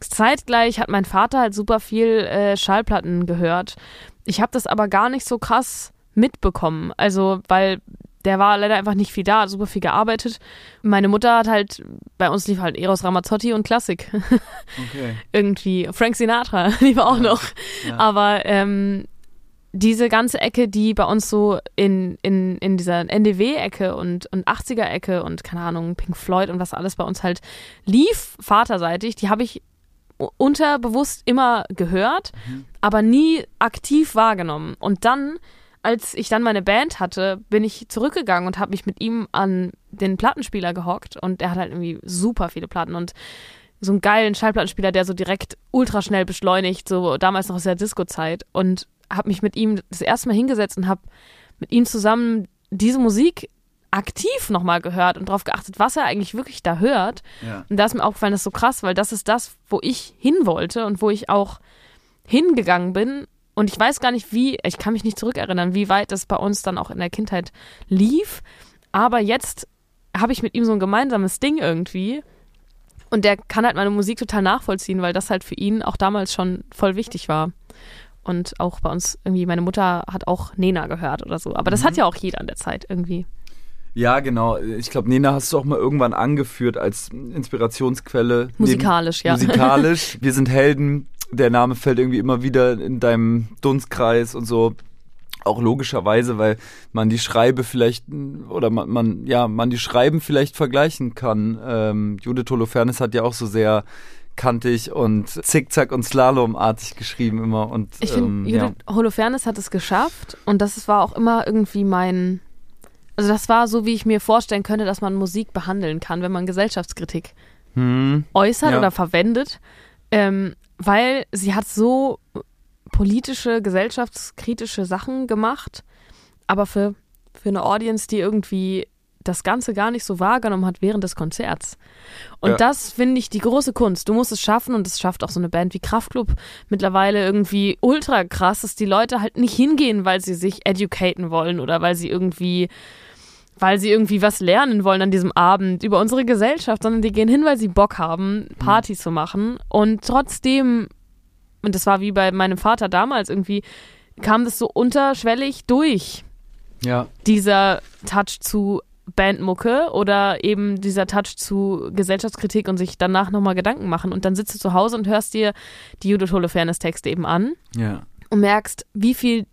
zeitgleich hat mein Vater halt super viel äh, Schallplatten gehört. Ich habe das aber gar nicht so krass mitbekommen. Also, weil der war leider einfach nicht viel da, hat super viel gearbeitet. Meine Mutter hat halt, bei uns lief halt Eros Ramazzotti und Klassik. <laughs> Okay. Irgendwie. Frank Sinatra <laughs> lief auch noch. Ja. Aber ähm, diese ganze Ecke, die bei uns so in, in, in dieser NDW-Ecke und, und 80er-Ecke und keine Ahnung, Pink Floyd und was alles bei uns halt lief, vaterseitig, die habe ich unterbewusst immer gehört, aber nie aktiv wahrgenommen. Und dann, als ich dann meine Band hatte, bin ich zurückgegangen und habe mich mit ihm an den Plattenspieler gehockt und er hat halt irgendwie super viele Platten und so einen geilen Schallplattenspieler, der so direkt ultra schnell beschleunigt, so damals noch aus der Disco-Zeit und habe mich mit ihm das erste Mal hingesetzt und habe mit ihm zusammen diese Musik aktiv nochmal gehört und darauf geachtet, was er eigentlich wirklich da hört. Ja. Und da ist mir aufgefallen, das ist so krass, weil das ist das, wo ich hin wollte und wo ich auch hingegangen bin. Und ich weiß gar nicht, wie, ich kann mich nicht zurückerinnern, wie weit das bei uns dann auch in der Kindheit lief. Aber jetzt habe ich mit ihm so ein gemeinsames Ding irgendwie. Und der kann halt meine Musik total nachvollziehen, weil das halt für ihn auch damals schon voll wichtig war. Und auch bei uns irgendwie, meine Mutter hat auch Nena gehört oder so. Aber das hat ja auch jeder an der Zeit irgendwie. Ja, genau. Ich glaube, Nena hast du auch mal irgendwann angeführt als Inspirationsquelle. Musikalisch, Neben, ja. Musikalisch. Wir sind Helden. Der Name fällt irgendwie immer wieder in deinem Dunstkreis und so. Auch logischerweise, weil man die Schreibe vielleicht oder man, man ja man die Schreiben vielleicht vergleichen kann. Ähm, Judith Holofernes hat ja auch so sehr kantig und zickzack und slalomartig geschrieben immer und Ich ähm, finde, ja. Judith Holofernes hat es geschafft und das war auch immer irgendwie mein. Also, das war so, wie ich mir vorstellen könnte, dass man Musik behandeln kann, wenn man Gesellschaftskritik Hm. äußert Ja. oder verwendet. Ähm, weil sie hat so politische, gesellschaftskritische Sachen gemacht, aber für, für eine Audience, die irgendwie das Ganze gar nicht so wahrgenommen hat während des Konzerts. Und Ja. das finde ich die große Kunst. Du musst es schaffen und es schafft auch so eine Band wie Kraftklub mittlerweile irgendwie ultra krass, dass die Leute halt nicht hingehen, weil sie sich educaten wollen oder weil sie irgendwie weil sie irgendwie was lernen wollen an diesem Abend über unsere Gesellschaft, sondern die gehen hin, weil sie Bock haben, Party zu machen. Und trotzdem, und das war wie bei meinem Vater damals irgendwie, kam das so unterschwellig durch, ja. dieser Touch zu Bandmucke oder eben dieser Touch zu Gesellschaftskritik und sich danach nochmal Gedanken machen. Und dann sitzt du zu Hause und hörst dir die Judith Holofernes Texte eben an ja. und merkst, wie viel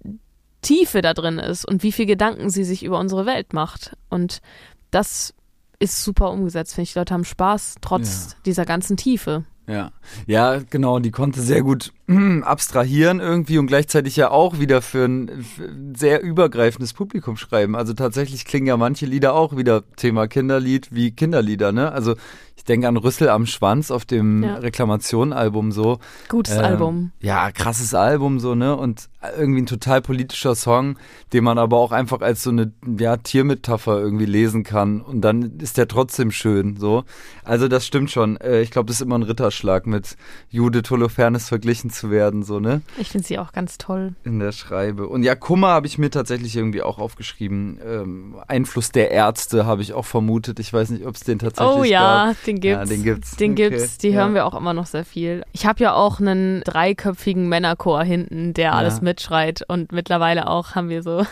Tiefe da drin ist und wie viel Gedanken sie sich über unsere Welt macht. Und das ist super umgesetzt, finde ich. Die Leute haben Spaß, trotz Ja. dieser ganzen Tiefe. Ja, ja, genau. Die konnte sehr gut abstrahieren irgendwie und gleichzeitig ja auch wieder für ein für ein sehr übergreifendes Publikum schreiben. Also tatsächlich klingen ja manche Lieder auch wieder Thema Kinderlied wie Kinderlieder, ne? Also ich denke an Rüssel am Schwanz auf dem Ja. Reklamationen-Album so. Gutes Ähm, Album. Ja, krasses Album so, ne? Und irgendwie ein total politischer Song, den man aber auch einfach als so eine ja, Tiermetapher irgendwie lesen kann. Und dann ist der trotzdem schön, so. Also das stimmt schon. Äh, Ich glaube, das ist immer ein Ritterschlag, mit Judith Holofernes verglichen zu werden, so, ne? Ich finde sie auch ganz toll. In der Schreibe. Und ja, Kummer habe ich mir tatsächlich irgendwie auch aufgeschrieben. Ähm, Einfluss der Ärzte habe ich auch vermutet. Ich weiß nicht, ob es den tatsächlich Oh ja, gab. den gibt's. Ja, den gibt's. Den Okay, gibt's. Die ja. hören wir auch immer noch sehr viel. Ich habe ja auch einen dreiköpfigen Männerchor hinten, der alles mitschreit. Und mittlerweile auch haben wir so.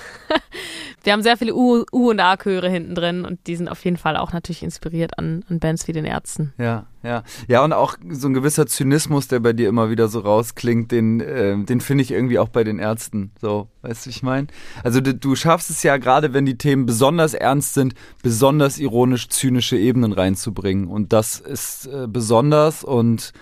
<laughs> wir haben sehr viele U, U und A-Chöre hinten drin und die sind auf jeden Fall auch natürlich inspiriert an, an Bands wie den Ärzten. Ja, ja. Ja, und auch so ein gewisser Zynismus, der bei dir immer wieder so rausklingt, den, äh, den finde ich irgendwie auch bei den Ärzten. So, weißt du, ich meine? Also du, du schaffst es ja gerade, wenn die Themen besonders ernst sind, besonders ironisch zynische Ebenen reinzubringen. Und das ist äh, besonders und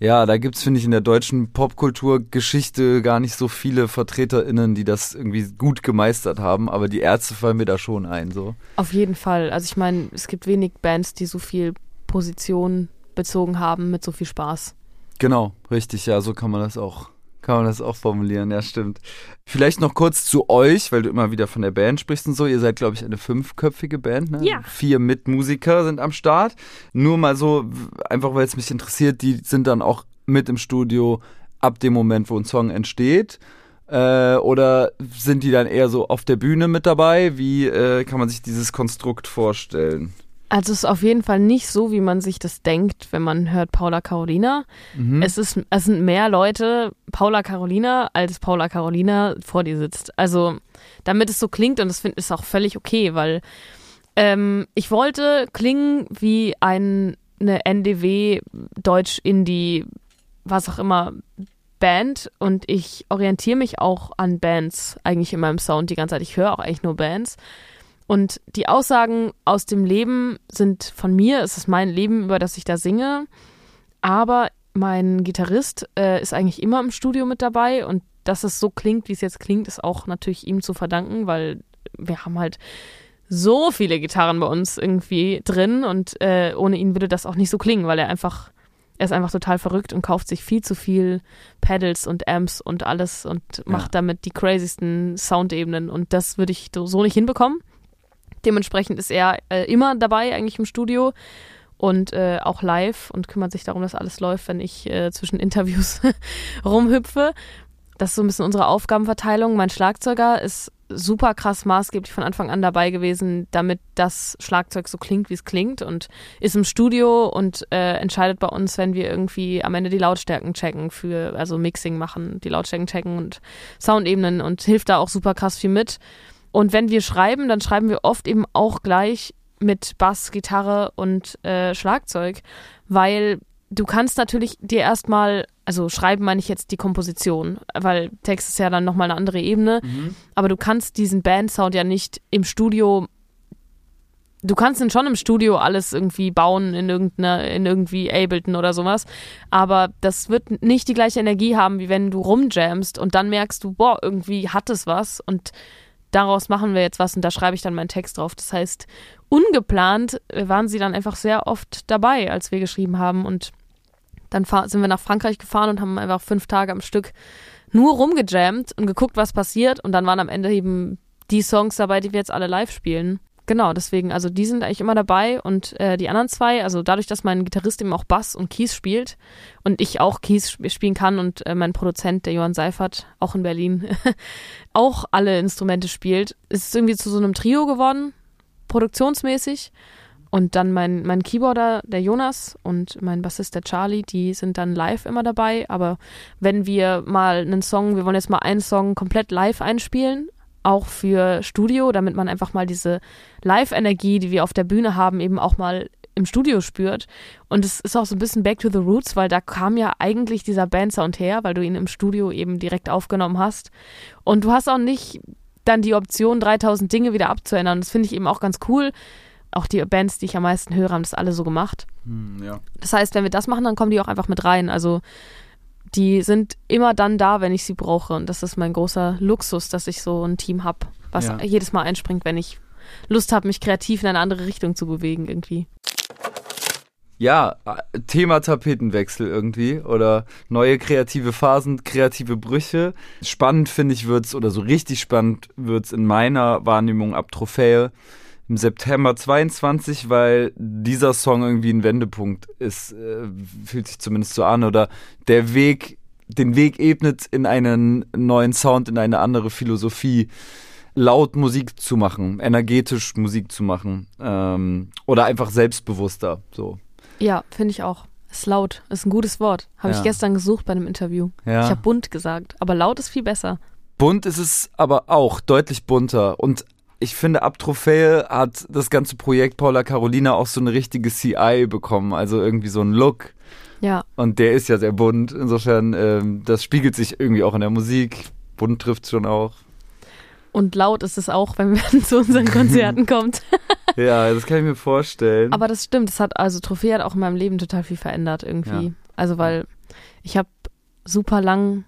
ja, da gibt's finde ich, in der deutschen Popkulturgeschichte gar nicht so viele VertreterInnen, die das irgendwie gut gemeistert haben, aber die Ärzte fallen mir da schon ein, so. Auf jeden Fall. Also ich meine, es gibt wenig Bands, die so viel Position bezogen haben mit so viel Spaß. Genau, richtig, ja, so kann man das auch, kann man das auch formulieren, ja, stimmt. Vielleicht noch kurz zu euch, weil du immer wieder von der Band sprichst und so. Ihr seid, glaube ich, eine fünfköpfige Band, ne? Ja. Vier Mitmusiker sind am Start. Nur mal so, einfach weil es mich interessiert, die sind dann auch mit im Studio ab dem Moment, wo ein Song entsteht. Äh, oder sind die dann eher so auf der Bühne mit dabei? Wie äh, kann man sich dieses Konstrukt vorstellen? Also es ist auf jeden Fall nicht so, wie man sich das denkt, wenn man hört Paula Carolina. Mhm. Es, ist, es sind mehr Leute Paula Carolina, als Paula Carolina vor dir sitzt. Also damit es so klingt und das finde ich auch völlig okay, weil ähm, ich wollte klingen wie ein, eine NDW, Deutsch, Indie, was auch immer, Band und ich orientiere mich auch an Bands eigentlich in meinem Sound die ganze Zeit. Ich höre auch eigentlich nur Bands. Und die Aussagen aus dem Leben sind von mir, es ist mein Leben, über das ich da singe. Aber mein Gitarrist äh, ist eigentlich immer im Studio mit dabei und dass es so klingt, wie es jetzt klingt, ist auch natürlich ihm zu verdanken, weil wir haben halt so viele Gitarren bei uns irgendwie drin und äh, ohne ihn würde das auch nicht so klingen, weil er einfach, er ist einfach total verrückt und kauft sich viel zu viel Pedals und Amps und alles und macht damit die crazysten Soundebenen und das würde ich so nicht hinbekommen. Dementsprechend ist er äh, immer dabei, eigentlich im Studio und äh, auch live und kümmert sich darum, dass alles läuft, wenn ich äh, zwischen Interviews <laughs> rumhüpfe. Das ist so ein bisschen unsere Aufgabenverteilung. Mein Schlagzeuger ist super krass maßgeblich von Anfang an dabei gewesen, damit das Schlagzeug so klingt, wie es klingt und ist im Studio und äh, entscheidet bei uns, wenn wir irgendwie am Ende die Lautstärken checken für, also Mixing machen, die Lautstärken checken und Soundebenen und hilft da auch super krass viel mit. Und wenn wir schreiben, dann schreiben wir oft eben auch gleich mit Bass, Gitarre und äh, Schlagzeug, weil du kannst natürlich dir erstmal, also schreiben meine ich jetzt die Komposition, weil Text ist ja dann nochmal eine andere Ebene, aber du kannst diesen Bandsound ja nicht im Studio, du kannst ihn schon im Studio alles irgendwie bauen in irgendeiner, in irgendwie Ableton oder sowas, aber das wird nicht die gleiche Energie haben, wie wenn du rumjamst und dann merkst du, boah, irgendwie hat es was und daraus machen wir jetzt was und da schreibe ich dann meinen Text drauf. Das heißt, ungeplant äh, waren sie dann einfach sehr oft dabei, als wir geschrieben haben und dann sind wir nach Frankreich gefahren und haben einfach fünf Tage am Stück nur rumgejammt und geguckt, was passiert und dann waren am Ende eben die Songs dabei, die wir jetzt alle live spielen. Genau, deswegen, also die sind eigentlich immer dabei und äh, die anderen zwei, also dadurch, dass mein Gitarrist eben auch Bass und Keys spielt und ich auch Keys sp- spielen kann und äh, mein Produzent, der Johann Seifert, auch in Berlin, <laughs> auch alle Instrumente spielt, ist es irgendwie zu so einem Trio geworden, produktionsmäßig. Und dann mein, mein Keyboarder, der Jonas, und mein Bassist, der Charlie, die sind dann live immer dabei. Aber wenn wir mal einen Song, wir wollen jetzt mal einen Song komplett live einspielen, auch für Studio, damit man einfach mal diese Live-Energie, die wir auf der Bühne haben, eben auch mal im Studio spürt. Und es ist auch so ein bisschen back to the roots, weil da kam ja eigentlich dieser Bandsound her, weil du ihn im Studio eben direkt aufgenommen hast. Und du hast auch nicht dann die Option, 3000 Dinge wieder abzuändern. Das finde ich eben auch ganz cool. Auch die Bands, die ich am meisten höre, haben das alle so gemacht. Hm, ja. Das heißt, wenn wir das machen, dann kommen die auch einfach mit rein. Also die sind immer dann da, wenn ich sie brauche. Und das ist mein großer Luxus, dass ich so ein Team habe, was Ja. jedes Mal einspringt, wenn ich Lust habe, mich kreativ in eine andere Richtung zu bewegen irgendwie. Ja, äh, Thema Tapetenwechsel irgendwie oder neue kreative Phasen, kreative Brüche. Spannend finde ich wird's oder so richtig spannend wird's in meiner Wahrnehmung ab Trophäe im September 22, weil dieser Song irgendwie ein Wendepunkt ist, äh, fühlt sich zumindest so an oder der Weg, den Weg ebnet in einen neuen Sound, in eine andere Philosophie laut Musik zu machen, energetisch Musik zu machen ähm, oder einfach selbstbewusster. So. Ja, finde ich auch. Ist laut, ist ein gutes Wort. Habe Ja. ich gestern gesucht bei einem Interview. Ja. Ich habe bunt gesagt, aber laut ist viel besser. Bunt ist es aber auch, deutlich bunter. Und ich finde, ab Trophäe hat das ganze Projekt Paula Carolina auch so eine richtige CI bekommen, also irgendwie so einen Look. Ja, Und der ist ja sehr bunt. Insofern, ähm, das spiegelt sich irgendwie auch in der Musik. Bunt trifft schon auch. und laut ist es auch, wenn man <laughs> zu unseren Konzerten <laughs> kommt. Ja, das kann ich mir vorstellen. Aber das stimmt, das hat also Trophäe hat auch in meinem Leben total viel verändert irgendwie. Ja. Also weil ich habe super lang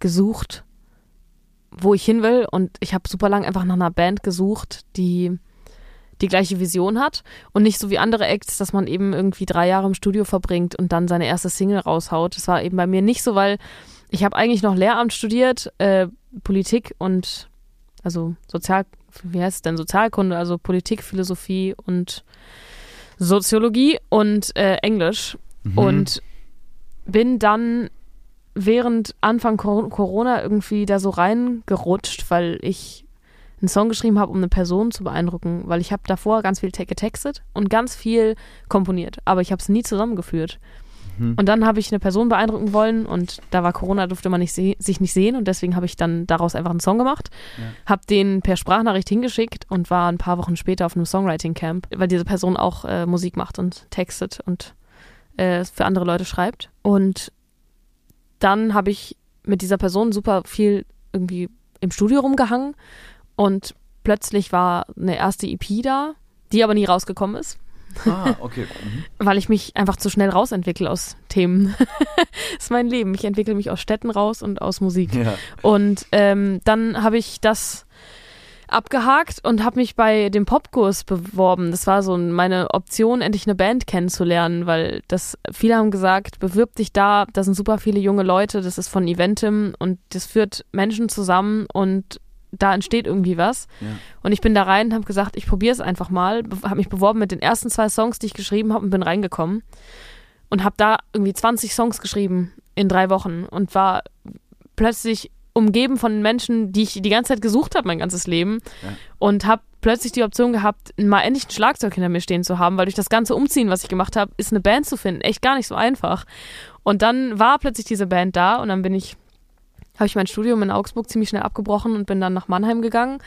gesucht, wo ich hin will und ich habe super lang einfach nach einer Band gesucht, die die gleiche Vision hat und nicht so wie andere Acts, dass man eben irgendwie drei Jahre im Studio verbringt und dann seine erste Single raushaut. Das war eben bei mir nicht so, weil ich habe eigentlich noch Lehramt studiert, äh, Politik und also Sozial, wie heißt es denn, Sozialkunde, also Politik, Philosophie und Soziologie und äh, Englisch. Mhm. Und bin dann während Anfang Cor- Corona irgendwie da so reingerutscht, weil ich einen Song geschrieben habe, um eine Person zu beeindrucken, weil ich habe davor ganz viel te- getextet und ganz viel komponiert, aber ich habe es nie zusammengeführt. Und dann habe ich eine Person beeindrucken wollen und da war Corona, durfte man nicht sich nicht sehen und deswegen habe ich dann daraus einfach einen Song gemacht, habe den per Sprachnachricht hingeschickt und war ein paar Wochen später auf einem Songwriting Camp, weil diese Person auch äh, Musik macht und textet und äh, für andere Leute schreibt. Und dann habe ich mit dieser Person super viel irgendwie im Studio rumgehangen und plötzlich war eine erste EP da, die aber nie rausgekommen ist, Ah, <laughs> okay. Mhm. weil ich mich einfach zu schnell rausentwickle aus Themen. <laughs> das ist mein Leben. Ich entwickle mich aus Städten raus und aus Musik. Ja. Und ähm, dann habe ich das abgehakt und habe mich bei dem Popkurs beworben. Das war so meine Option, endlich eine Band kennenzulernen, weil das viele haben gesagt, bewirb dich da, da sind super viele junge Leute, das ist von Eventim und das führt Menschen zusammen und da entsteht irgendwie was. Ja. Und ich bin da rein und habe gesagt, ich probiere es einfach mal, habe mich beworben mit den ersten zwei Songs, die ich geschrieben habe und bin reingekommen und habe da irgendwie 20 Songs geschrieben in drei Wochen und war plötzlich umgeben von Menschen, die ich die ganze Zeit gesucht habe, mein ganzes Leben. Ja. Und habe plötzlich die Option gehabt, mal endlich ein Schlagzeug hinter mir stehen zu haben, weil durch das ganze Umziehen, was ich gemacht habe, ist eine Band zu finden echt gar nicht so einfach. Und dann war plötzlich diese Band da und dann bin ich, habe ich mein Studium in Augsburg ziemlich schnell abgebrochen und bin dann nach Mannheim gegangen.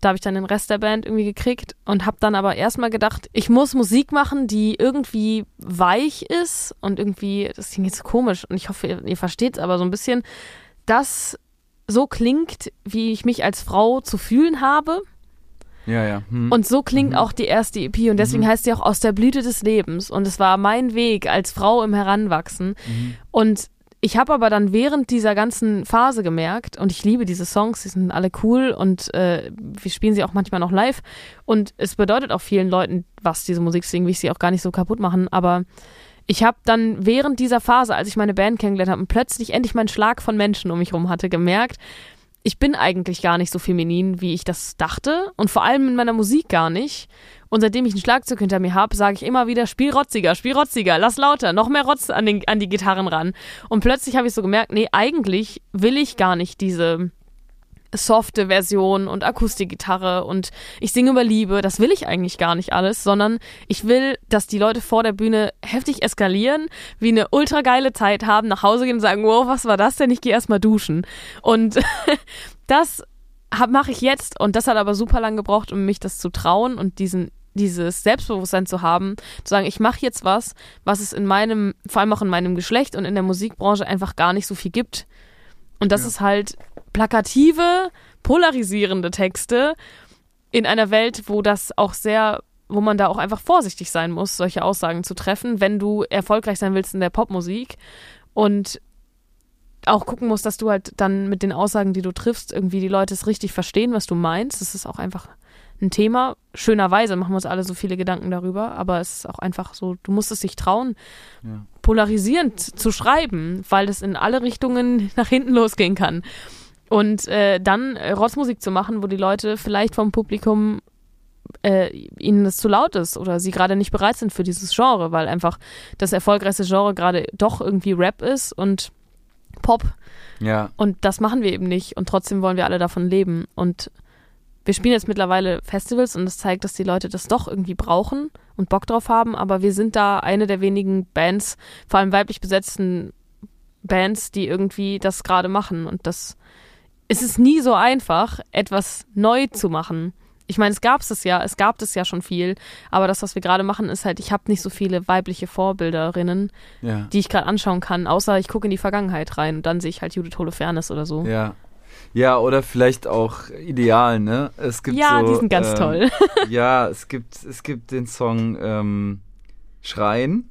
Da habe ich dann den Rest der Band irgendwie gekriegt und habe dann aber erstmal gedacht, ich muss Musik machen, die irgendwie weich ist und irgendwie, das klingt jetzt komisch und ich hoffe, ihr, ihr versteht es aber so ein bisschen, das so klingt, wie ich mich als Frau zu fühlen habe. Ja, ja. Hm. Und so klingt auch die erste EP und deswegen heißt sie auch aus der Blüte des Lebens. Und es war mein Weg als Frau im Heranwachsen. Und ich habe aber dann während dieser ganzen Phase gemerkt, und ich liebe diese Songs, die sind alle cool und äh, wir spielen sie auch manchmal noch live. Und es bedeutet auch vielen Leuten was, diese Musik, deswegen will ich sie auch gar nicht so kaputt machen. Aber ich habe dann während dieser Phase, als ich meine Band kennengelernt habe und plötzlich endlich meinen Schlag von Menschen um mich herum hatte, gemerkt, ich bin eigentlich gar nicht so feminin, wie ich das dachte und vor allem in meiner Musik gar nicht. Und seitdem ich ein Schlagzeug hinter mir habe, sage ich immer wieder, spiel rotziger, spiel rotziger, lass lauter, noch mehr Rotz an, den, an die Gitarren ran. Und plötzlich habe ich so gemerkt, nee, eigentlich will ich gar nicht diese softe Version und Akustikgitarre und ich singe über Liebe, das will ich eigentlich gar nicht alles, sondern ich will, dass die Leute vor der Bühne heftig eskalieren, wie eine ultra geile Zeit haben, nach Hause gehen und sagen, wow, was war das denn? Ich gehe erstmal duschen. Und <laughs> das mache ich jetzt und das hat aber super lang gebraucht, um mich das zu trauen und diesen dieses Selbstbewusstsein zu haben, zu sagen, ich mache jetzt was, was es in meinem, vor allem auch in meinem Geschlecht und in der Musikbranche einfach gar nicht so viel gibt. Und das ist halt plakative, polarisierende Texte in einer Welt, wo das auch sehr, wo man da auch einfach vorsichtig sein muss, solche Aussagen zu treffen, wenn du erfolgreich sein willst in der Popmusik und auch gucken musst, dass du halt dann mit den Aussagen, die du triffst, irgendwie die Leute es richtig verstehen, was du meinst. Das ist auch einfach ein Thema. Schönerweise machen wir uns alle so viele Gedanken darüber, aber es ist auch einfach so, du musst es dich trauen, Ja. Polarisierend zu schreiben, weil es in alle Richtungen <laughs> nach hinten losgehen kann. Und äh, dann äh, Rotzmusik zu machen, wo die Leute vielleicht vom Publikum äh, ihnen das zu laut ist oder sie gerade nicht bereit sind für dieses Genre, weil einfach das erfolgreichste Genre gerade doch irgendwie Rap ist und Pop. Ja. Und das machen wir eben nicht. Und trotzdem wollen wir alle davon leben. Und wir spielen jetzt mittlerweile Festivals und das zeigt, dass die Leute das doch irgendwie brauchen und Bock drauf haben. Aber wir sind da eine der wenigen Bands, vor allem weiblich besetzten Bands, die irgendwie das gerade machen. Und das es ist nie so einfach, etwas neu zu machen. Ich meine, es gab es ja, es gab es ja schon viel, aber das, was wir gerade machen, ist halt, ich habe nicht so viele weibliche Vorbilderinnen, Ja. die ich gerade anschauen kann, außer ich gucke in die Vergangenheit rein und dann sehe ich halt Judith Holofernes oder so. Ja. Ja, oder vielleicht auch ideal, ne? Es gibt Ja, so, die sind ganz ähm, toll. <laughs> Ja, es gibt, es gibt den Song ähm, Schreien.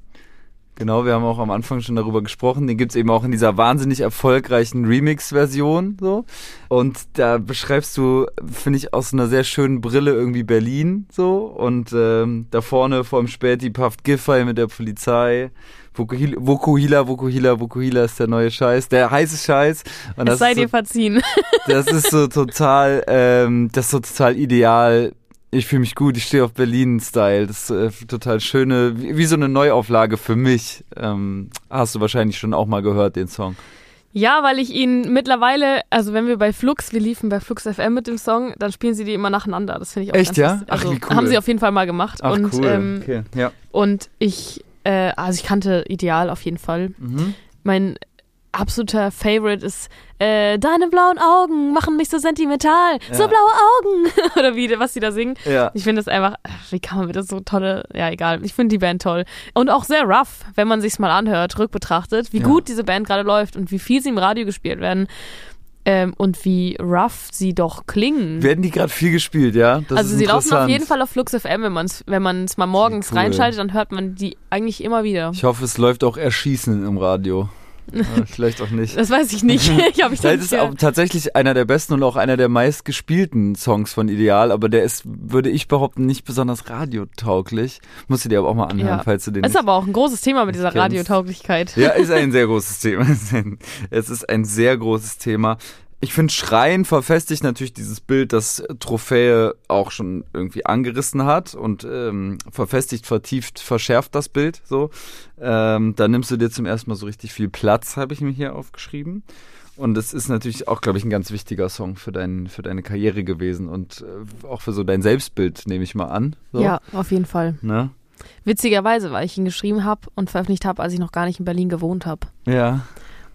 Genau, wir haben auch am Anfang schon darüber gesprochen. Den gibt's eben auch in dieser wahnsinnig erfolgreichen Remix-Version. So. Und da beschreibst du, finde ich, aus einer sehr schönen Brille irgendwie Berlin so. Und ähm, da vorne vor dem Späti pafft Giffey mit der Polizei. Vokuhila, Vokuhila, Vokuhila, Vokuhila ist der neue Scheiß, der heiße Scheiß. Und es sei dir so, verziehen. <laughs> Das ist so total, ähm, das ist so total ideal. Ich fühle mich gut, ich stehe auf Berlin-Style. Das ist äh, total schöne, wie, wie, so eine Neuauflage für mich. Ähm, hast du wahrscheinlich schon auch mal gehört, den Song. Ja, weil ich ihn mittlerweile, also wenn wir bei Flux, wir liefen bei Flux FM mit dem Song, dann spielen sie die immer nacheinander. Das finde ich auch Echt, ganz ja? Ach, also, wie cool. Haben sie auf jeden Fall mal gemacht. Ach, und, cool. Ähm, okay. ja. und ich, äh, also ich kannte Ideal auf jeden Fall. Mhm. Mein absoluter Favorite ist äh, Deine blauen Augen machen mich so sentimental. Ja. So blaue Augen. <laughs> Oder wie, was die da singen. Ja. Ich finde das einfach, wie kann man mir das so tolle, ja egal. Ich finde die Band toll. Und auch sehr rough, wenn man sich's mal anhört, rückbetrachtet, wie Ja. gut diese Band gerade läuft und wie viel sie im Radio gespielt werden. Ähm, und wie rough sie doch klingen. Werden die gerade viel gespielt, ja? Das also sie laufen auf jeden Fall auf Flux FM, wenn man es wenn man's mal morgens Cool. reinschaltet, dann hört man die eigentlich immer wieder. Ich hoffe, es läuft auch Erschießen im Radio. Ja, vielleicht auch nicht. Das weiß ich nicht. <laughs> ich habe ich Das ist auch tatsächlich einer der besten und auch einer der meistgespielten Songs von Ideal, aber der ist, würde ich behaupten, nicht besonders radiotauglich. Musst du dir aber auch mal anhören, Ja. falls du den Ist aber auch ein großes Thema mit dieser kennst. Radiotauglichkeit. Ja, ist ein <laughs> sehr großes Thema. Es ist ein sehr großes Thema. Ich finde, Schreien verfestigt natürlich dieses Bild, das Trophäe auch schon irgendwie angerissen hat und ähm, verfestigt, vertieft, verschärft das Bild so. Ähm, da nimmst du dir zum ersten Mal so richtig viel Platz, habe ich mir hier aufgeschrieben. Und es ist natürlich auch, glaube ich, ein ganz wichtiger Song für, dein, für deine Karriere gewesen und äh, auch für so dein Selbstbild, nehme ich mal an. So, Ja, auf jeden Fall. Ne? Witzigerweise, weil ich ihn geschrieben habe und veröffentlicht habe, als ich noch gar nicht in Berlin gewohnt habe. Ja,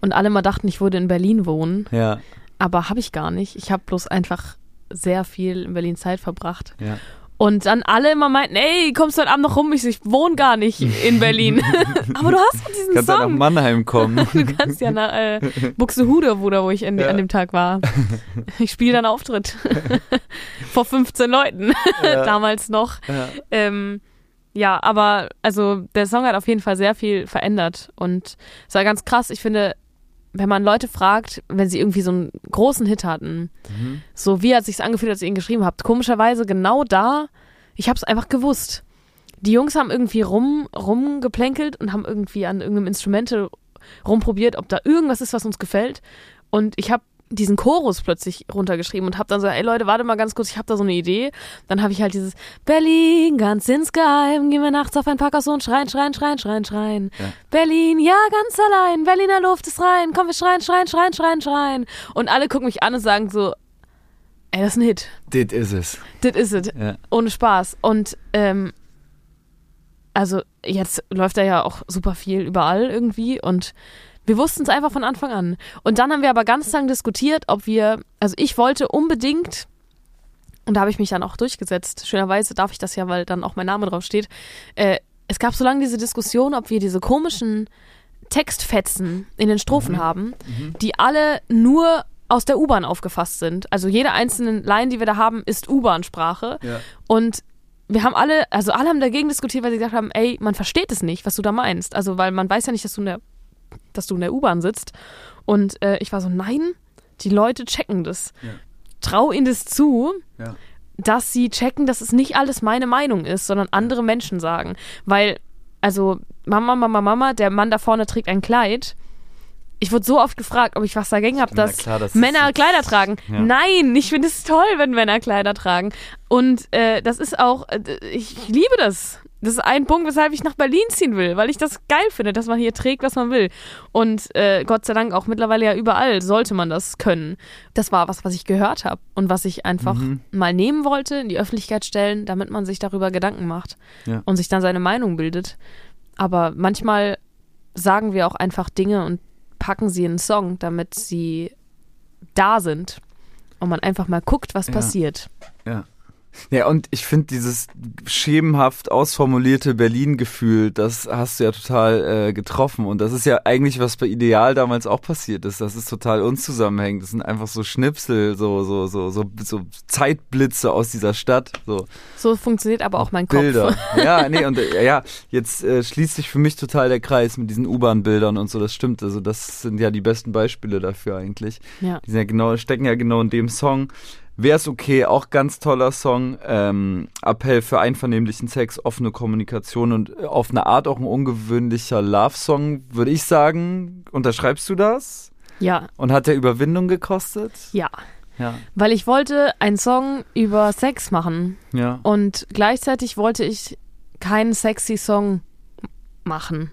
Und alle mal dachten, ich würde in Berlin wohnen, ja, aber habe ich gar nicht. Ich habe bloß einfach sehr viel in Berlin Zeit verbracht. ja. Und dann alle immer meinten, ey, kommst du heute Abend noch rum? Ich so, ich wohne gar nicht in Berlin. <laughs> <laughs> aber du hast diesen Kannst ja nach Song. Mannheim kommen. <laughs> Du kannst ja nach äh, Buxtehude, wo, da, wo ich an, Ja. an dem Tag war. Ich spiele dann Auftritt. Vor 15 Leuten. Damals noch. Ja. Ähm, ja, aber also der Song hat auf jeden Fall sehr viel verändert. Und es war ganz krass. Ich finde, wenn man Leute fragt, wenn sie irgendwie so einen großen Hit hatten, so wie hat sich's angefühlt, als ihr ihn geschrieben habt, komischerweise genau da, ich habe es einfach gewusst. Die Jungs haben irgendwie rum rumgeplänkelt und haben irgendwie an irgendeinem Instrumente rumprobiert, ob da irgendwas ist, was uns gefällt. Und ich habe diesen Chorus plötzlich runtergeschrieben und habe dann so, ey Leute, warte mal ganz kurz, ich habe da so eine Idee. Dann habe ich halt dieses Berlin, ganz insgeheim, gehen wir nachts auf ein Parkhaus und schreien, schreien, schreien, schreien, schreien. Ja. Berlin, ja, ganz allein, Berliner Luft ist rein, komm, wir schreien, schreien, schreien, schreien, schreien. Und alle gucken mich an und sagen so, ey, das ist ein Hit. Das ist es. Das ist es. Ja. Ohne Spaß. Und ähm, also jetzt läuft er ja auch super viel überall irgendwie und wir wussten es einfach von Anfang an. Und dann haben wir aber ganz lang diskutiert, ob wir, also ich wollte unbedingt, und da habe ich mich dann auch durchgesetzt, schönerweise darf ich das ja, weil dann auch mein Name drauf steht, äh, es gab so lange diese Diskussion, ob wir diese komischen Textfetzen in den Strophen haben, die alle nur aus der U-Bahn aufgefasst sind. Also jede einzelne Line, die wir da haben, ist U-Bahn-Sprache. Ja. Und wir haben alle, also alle haben dagegen diskutiert, weil sie gesagt haben, ey, man versteht es nicht, was du da meinst. Also, weil man weiß ja nicht, dass du in der, dass du in der U-Bahn sitzt. Und äh, ich war so, nein, die Leute checken das. Ja. Trau ihnen das zu, Ja. dass sie checken, dass es nicht alles meine Meinung ist, sondern andere Menschen sagen. Weil, also, Mama, Mama, Mama, der Mann da vorne trägt ein Kleid. Ich wurde so oft gefragt, ob ich was dagegen habe, dass klar, das ist Männer jetzt- Kleider tragen. Ja. Nein, ich finde es toll, wenn Männer Kleider tragen. Und äh, das ist auch, äh, ich liebe das. Das ist ein Punkt, weshalb ich nach Berlin ziehen will, weil ich das geil finde, dass man hier trägt, was man will. Und äh, Gott sei Dank auch mittlerweile ja überall sollte man das können. Das war was, was ich gehört habe und was ich einfach Mhm. mal nehmen wollte, in die Öffentlichkeit stellen, damit man sich darüber Gedanken macht Ja. und sich dann seine Meinung bildet. Aber manchmal sagen wir auch einfach Dinge und packen sie in einen Song, damit sie da sind und man einfach mal guckt, was Ja. passiert. Ja. Ja, und ich finde dieses schemenhaft ausformulierte Berlin-Gefühl, das hast du ja total äh, getroffen. Und das ist ja eigentlich, was bei Ideal damals auch passiert ist. Das ist total unzusammenhängend. Das sind einfach so Schnipsel, so, so, so, so, so Zeitblitze aus dieser Stadt. So. So funktioniert aber auch mein Bilder. Kopf. <laughs> Ja, nee, und äh, ja, jetzt äh, schließt sich für mich total der Kreis mit diesen U-Bahn-Bildern und so, das stimmt. Also das sind ja die besten Beispiele dafür eigentlich. Ja. Die sind ja genau, stecken ja genau in dem Song. Wär's okay, auch ganz toller Song. Ähm, Appell für einvernehmlichen Sex, offene Kommunikation und äh, auf eine Art auch ein ungewöhnlicher Love-Song, würde ich sagen. Unterschreibst du das? Ja. Und hat der Überwindung gekostet? Ja. Ja. Weil ich wollte einen Song über Sex machen. Ja. Und gleichzeitig wollte ich keinen sexy Song machen.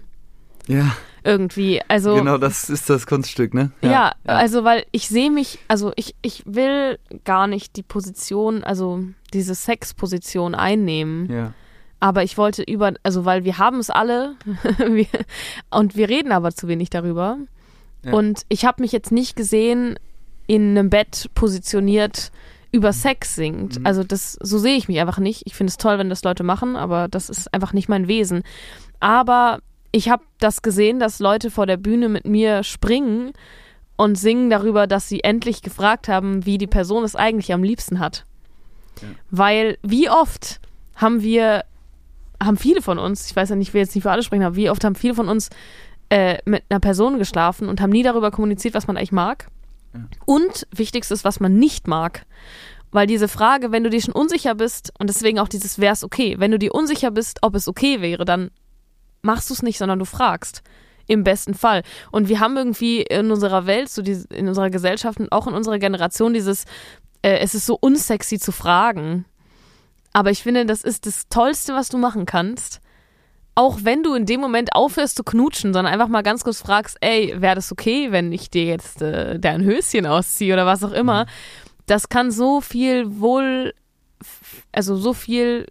Ja. Irgendwie. Also. Genau, das ist das Kunststück, ne? Ja, also weil ich sehe mich, also ich, ich will gar nicht die Position, also diese Sexposition einnehmen. Ja. Aber ich wollte über, also weil wir haben es alle <laughs> wir, und wir reden aber zu wenig darüber. Ja. Und ich habe mich jetzt nicht gesehen in einem Bett positioniert über Sex singt. Mhm. Also das, so sehe ich mich einfach nicht. Ich finde es toll, wenn das Leute machen, aber das ist einfach nicht mein Wesen. Aber ich habe das gesehen, dass Leute vor der Bühne mit mir springen und singen darüber, dass sie endlich gefragt haben, wie die Person es eigentlich am liebsten hat. Weil wie oft haben wir, haben viele von uns, ich weiß ja nicht, ich will jetzt nicht für alle sprechen, aber wie oft haben viele von uns äh, mit einer Person geschlafen und haben nie darüber kommuniziert, was man eigentlich mag. Und wichtigstes, was man nicht mag. Weil diese Frage, wenn du dir schon unsicher bist, und deswegen auch dieses wär's okay, wenn du dir unsicher bist, ob es okay wäre, dann machst du es nicht, sondern du fragst. Im besten Fall. Und wir haben irgendwie in unserer Welt, so die, in unserer Gesellschaft und auch in unserer Generation dieses, äh, es ist so unsexy zu fragen. Aber ich finde, das ist das Tollste, was du machen kannst. Auch wenn du in dem Moment aufhörst zu knutschen, sondern einfach mal ganz kurz fragst, ey, wäre das okay, wenn ich dir jetzt äh, dein Höschen ausziehe oder was auch immer. Das kann so viel wohl, also so viel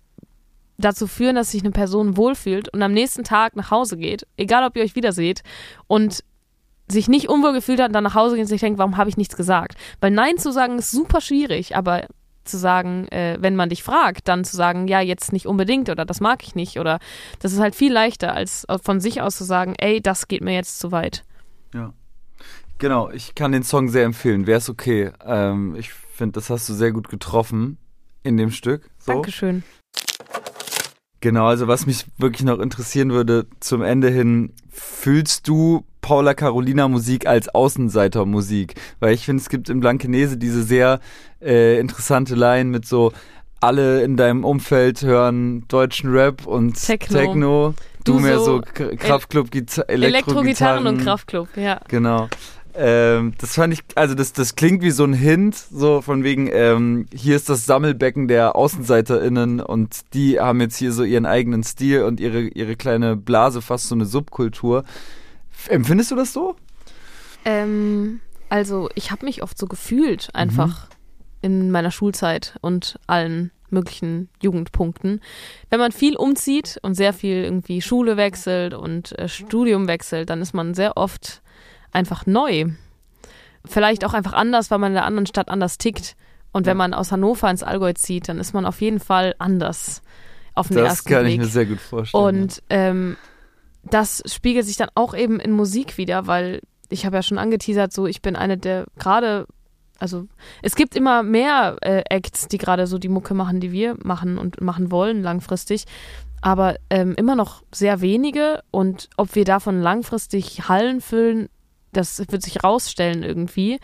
dazu führen, dass sich eine Person wohlfühlt und am nächsten Tag nach Hause geht, egal ob ihr euch wiederseht und sich nicht unwohl gefühlt hat und dann nach Hause geht und sich denkt, warum habe ich nichts gesagt? Weil Nein zu sagen ist super schwierig, aber zu sagen, äh, wenn man dich fragt, dann zu sagen, ja, jetzt nicht unbedingt oder das mag ich nicht oder das ist halt viel leichter, als von sich aus zu sagen, ey, das geht mir jetzt zu weit. Ja. Genau, ich kann den Song sehr empfehlen. Wäre es okay. Ähm, ich finde, das hast du sehr gut getroffen in dem Stück. So. Dankeschön. Genau, also was mich wirklich noch interessieren würde zum Ende hin, fühlst du Paula Carolina Musik als Außenseiter Musik? Weil ich finde, es gibt in Blankenese diese sehr äh, interessante Line mit so, alle in deinem Umfeld hören deutschen Rap und Techno. Techno. Du, Du mehr so so Kraftclub, Gita Elektrogitarren und Kraftclub, ja. Genau. Ähm, das fand ich, also das, das klingt wie so ein Hint, so von wegen, ähm, hier ist das Sammelbecken der AußenseiterInnen und die haben jetzt hier so ihren eigenen Stil und ihre, ihre kleine Blase, fast so eine Subkultur. Empfindest du das so? Ähm, also ich habe mich oft so gefühlt, einfach in meiner Schulzeit und allen möglichen Jugendpunkten. Wenn man viel umzieht und sehr viel irgendwie Schule wechselt und äh, Studium wechselt, dann ist man sehr oft einfach neu. Vielleicht auch einfach anders, weil man in der anderen Stadt anders tickt. Und wenn man aus Hannover ins Allgäu zieht, dann ist man auf jeden Fall anders auf den Das ersten kann Blick. ich mir sehr gut vorstellen. Und ähm, das spiegelt sich dann auch eben in Musik wieder, weil ich habe ja schon angeteasert, so ich bin eine der gerade, also es gibt immer mehr äh, Acts, die gerade so die Mucke machen, die wir machen und machen wollen langfristig, aber ähm, immer noch sehr wenige und ob wir davon langfristig Hallen füllen, das wird sich rausstellen irgendwie,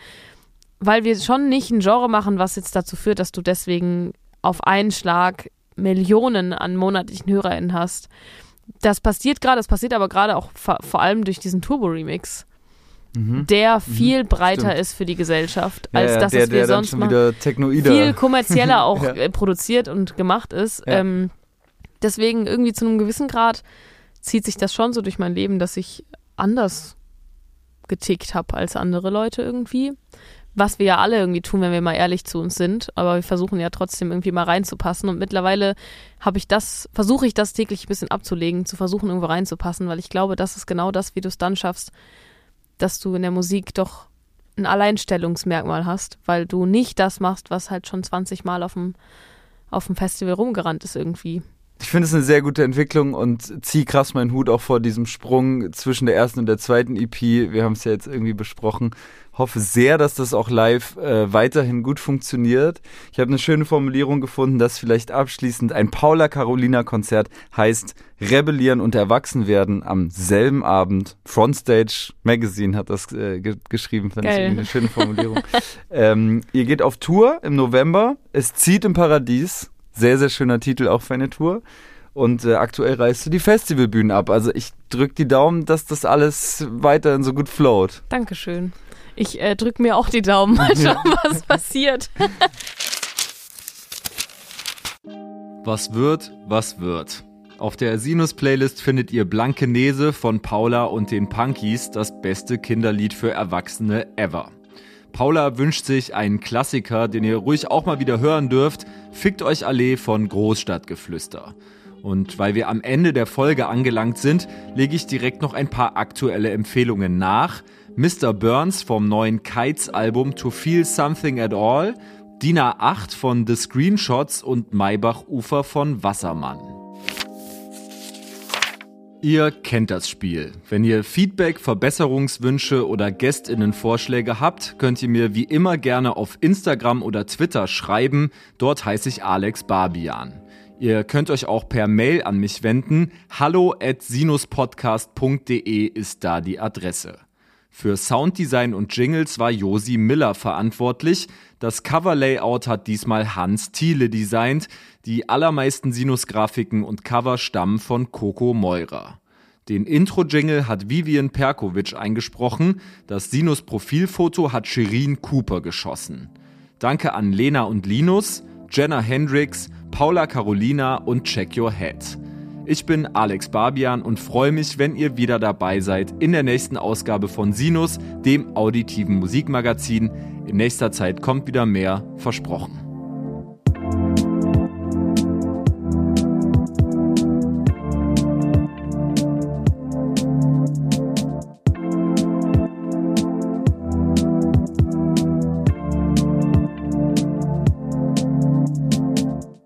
weil wir schon nicht ein Genre machen, was jetzt dazu führt, dass du deswegen auf einen Schlag Millionen an monatlichen HörerInnen hast. Das passiert gerade, das passiert aber gerade auch vor, allem durch diesen Turbo-Remix, der viel breiter Mhm. stimmt. ist für die Gesellschaft, Ja, als ja, das, der, was wir sonst machen viel kommerzieller <laughs> auch Ja. äh, produziert und gemacht ist. Ja. Ähm, deswegen irgendwie zu einem gewissen Grad zieht sich das schon so durch mein Leben, dass ich anders getickt habe als andere Leute irgendwie. Was wir ja alle irgendwie tun, wenn wir mal ehrlich zu uns sind. Aber wir versuchen ja trotzdem irgendwie mal reinzupassen. Und mittlerweile habe ich das, versuche ich das täglich ein bisschen abzulegen, zu versuchen, irgendwo reinzupassen, weil ich glaube, das ist genau das, wie du es dann schaffst, dass du in der Musik doch ein Alleinstellungsmerkmal hast, weil du nicht das machst, was halt schon 20 Mal auf dem, auf dem Festival rumgerannt ist irgendwie. Ich finde es eine sehr gute Entwicklung und ziehe krass meinen Hut auch vor diesem Sprung zwischen der ersten und der zweiten EP. Wir haben es ja jetzt irgendwie besprochen. Hoffe sehr, dass das auch live äh, weiterhin gut funktioniert. Ich habe eine schöne Formulierung gefunden, dass vielleicht abschließend ein Paula Carolina Konzert heißt Rebellieren und Erwachsenwerden am selben Abend. Frontstage Magazine hat das äh, ge geschrieben, fand Geil. ich eine schöne Formulierung. ähm, ihr geht auf Tour im November. Es zieht im Paradies. Sehr, sehr schöner Titel auch für eine Tour. Und äh, aktuell reißt du die Festivalbühnen ab. Also ich drück die Daumen, dass das alles weiterhin so gut float. Dankeschön. Ich äh, drück mir auch die Daumen. Mal <laughs> schauen, was passiert. Was wird, was wird. Auf der Sinus-Playlist findet ihr Blanke Nese von Paula und den Punkies, das beste Kinderlied für Erwachsene ever. Paula wünscht sich einen Klassiker, den ihr ruhig auch mal wieder hören dürft. Fickt euch Allee von Großstadtgeflüster. Und weil wir am Ende der Folge angelangt sind, lege ich direkt noch ein paar aktuelle Empfehlungen nach. Mr. Burns vom neuen Kites-Album To Feel Something at All, Dina 8 von The Screenshots und Maybach Ufer von Wassermann. Ihr kennt das Spiel. Wenn ihr Feedback, Verbesserungswünsche oder Gästinnenvorschläge habt, könnt ihr mir wie immer gerne auf Instagram oder Twitter schreiben. Dort heiße ich Alex Barbian. Ihr könnt euch auch per Mail an mich wenden. Hallo at sinuspodcast.de ist da die Adresse. Für Sounddesign und Jingles war Josi Miller verantwortlich. Das Coverlayout hat diesmal Hans Thiele designt. Die allermeisten Sinus-Grafiken und Cover stammen von Coco Meurer. Den Intro-Jingle hat Vivian Perkovic eingesprochen. Das Sinus-Profilfoto hat Shirin Cooper geschossen. Danke an Lena und Linus, Jenna Hendricks, Paula Carolina und Check Your Head. Ich bin Alex Barbian und freue mich, wenn ihr wieder dabei seid in der nächsten Ausgabe von Sinus, dem auditiven Musikmagazin. In nächster Zeit kommt wieder mehr, versprochen.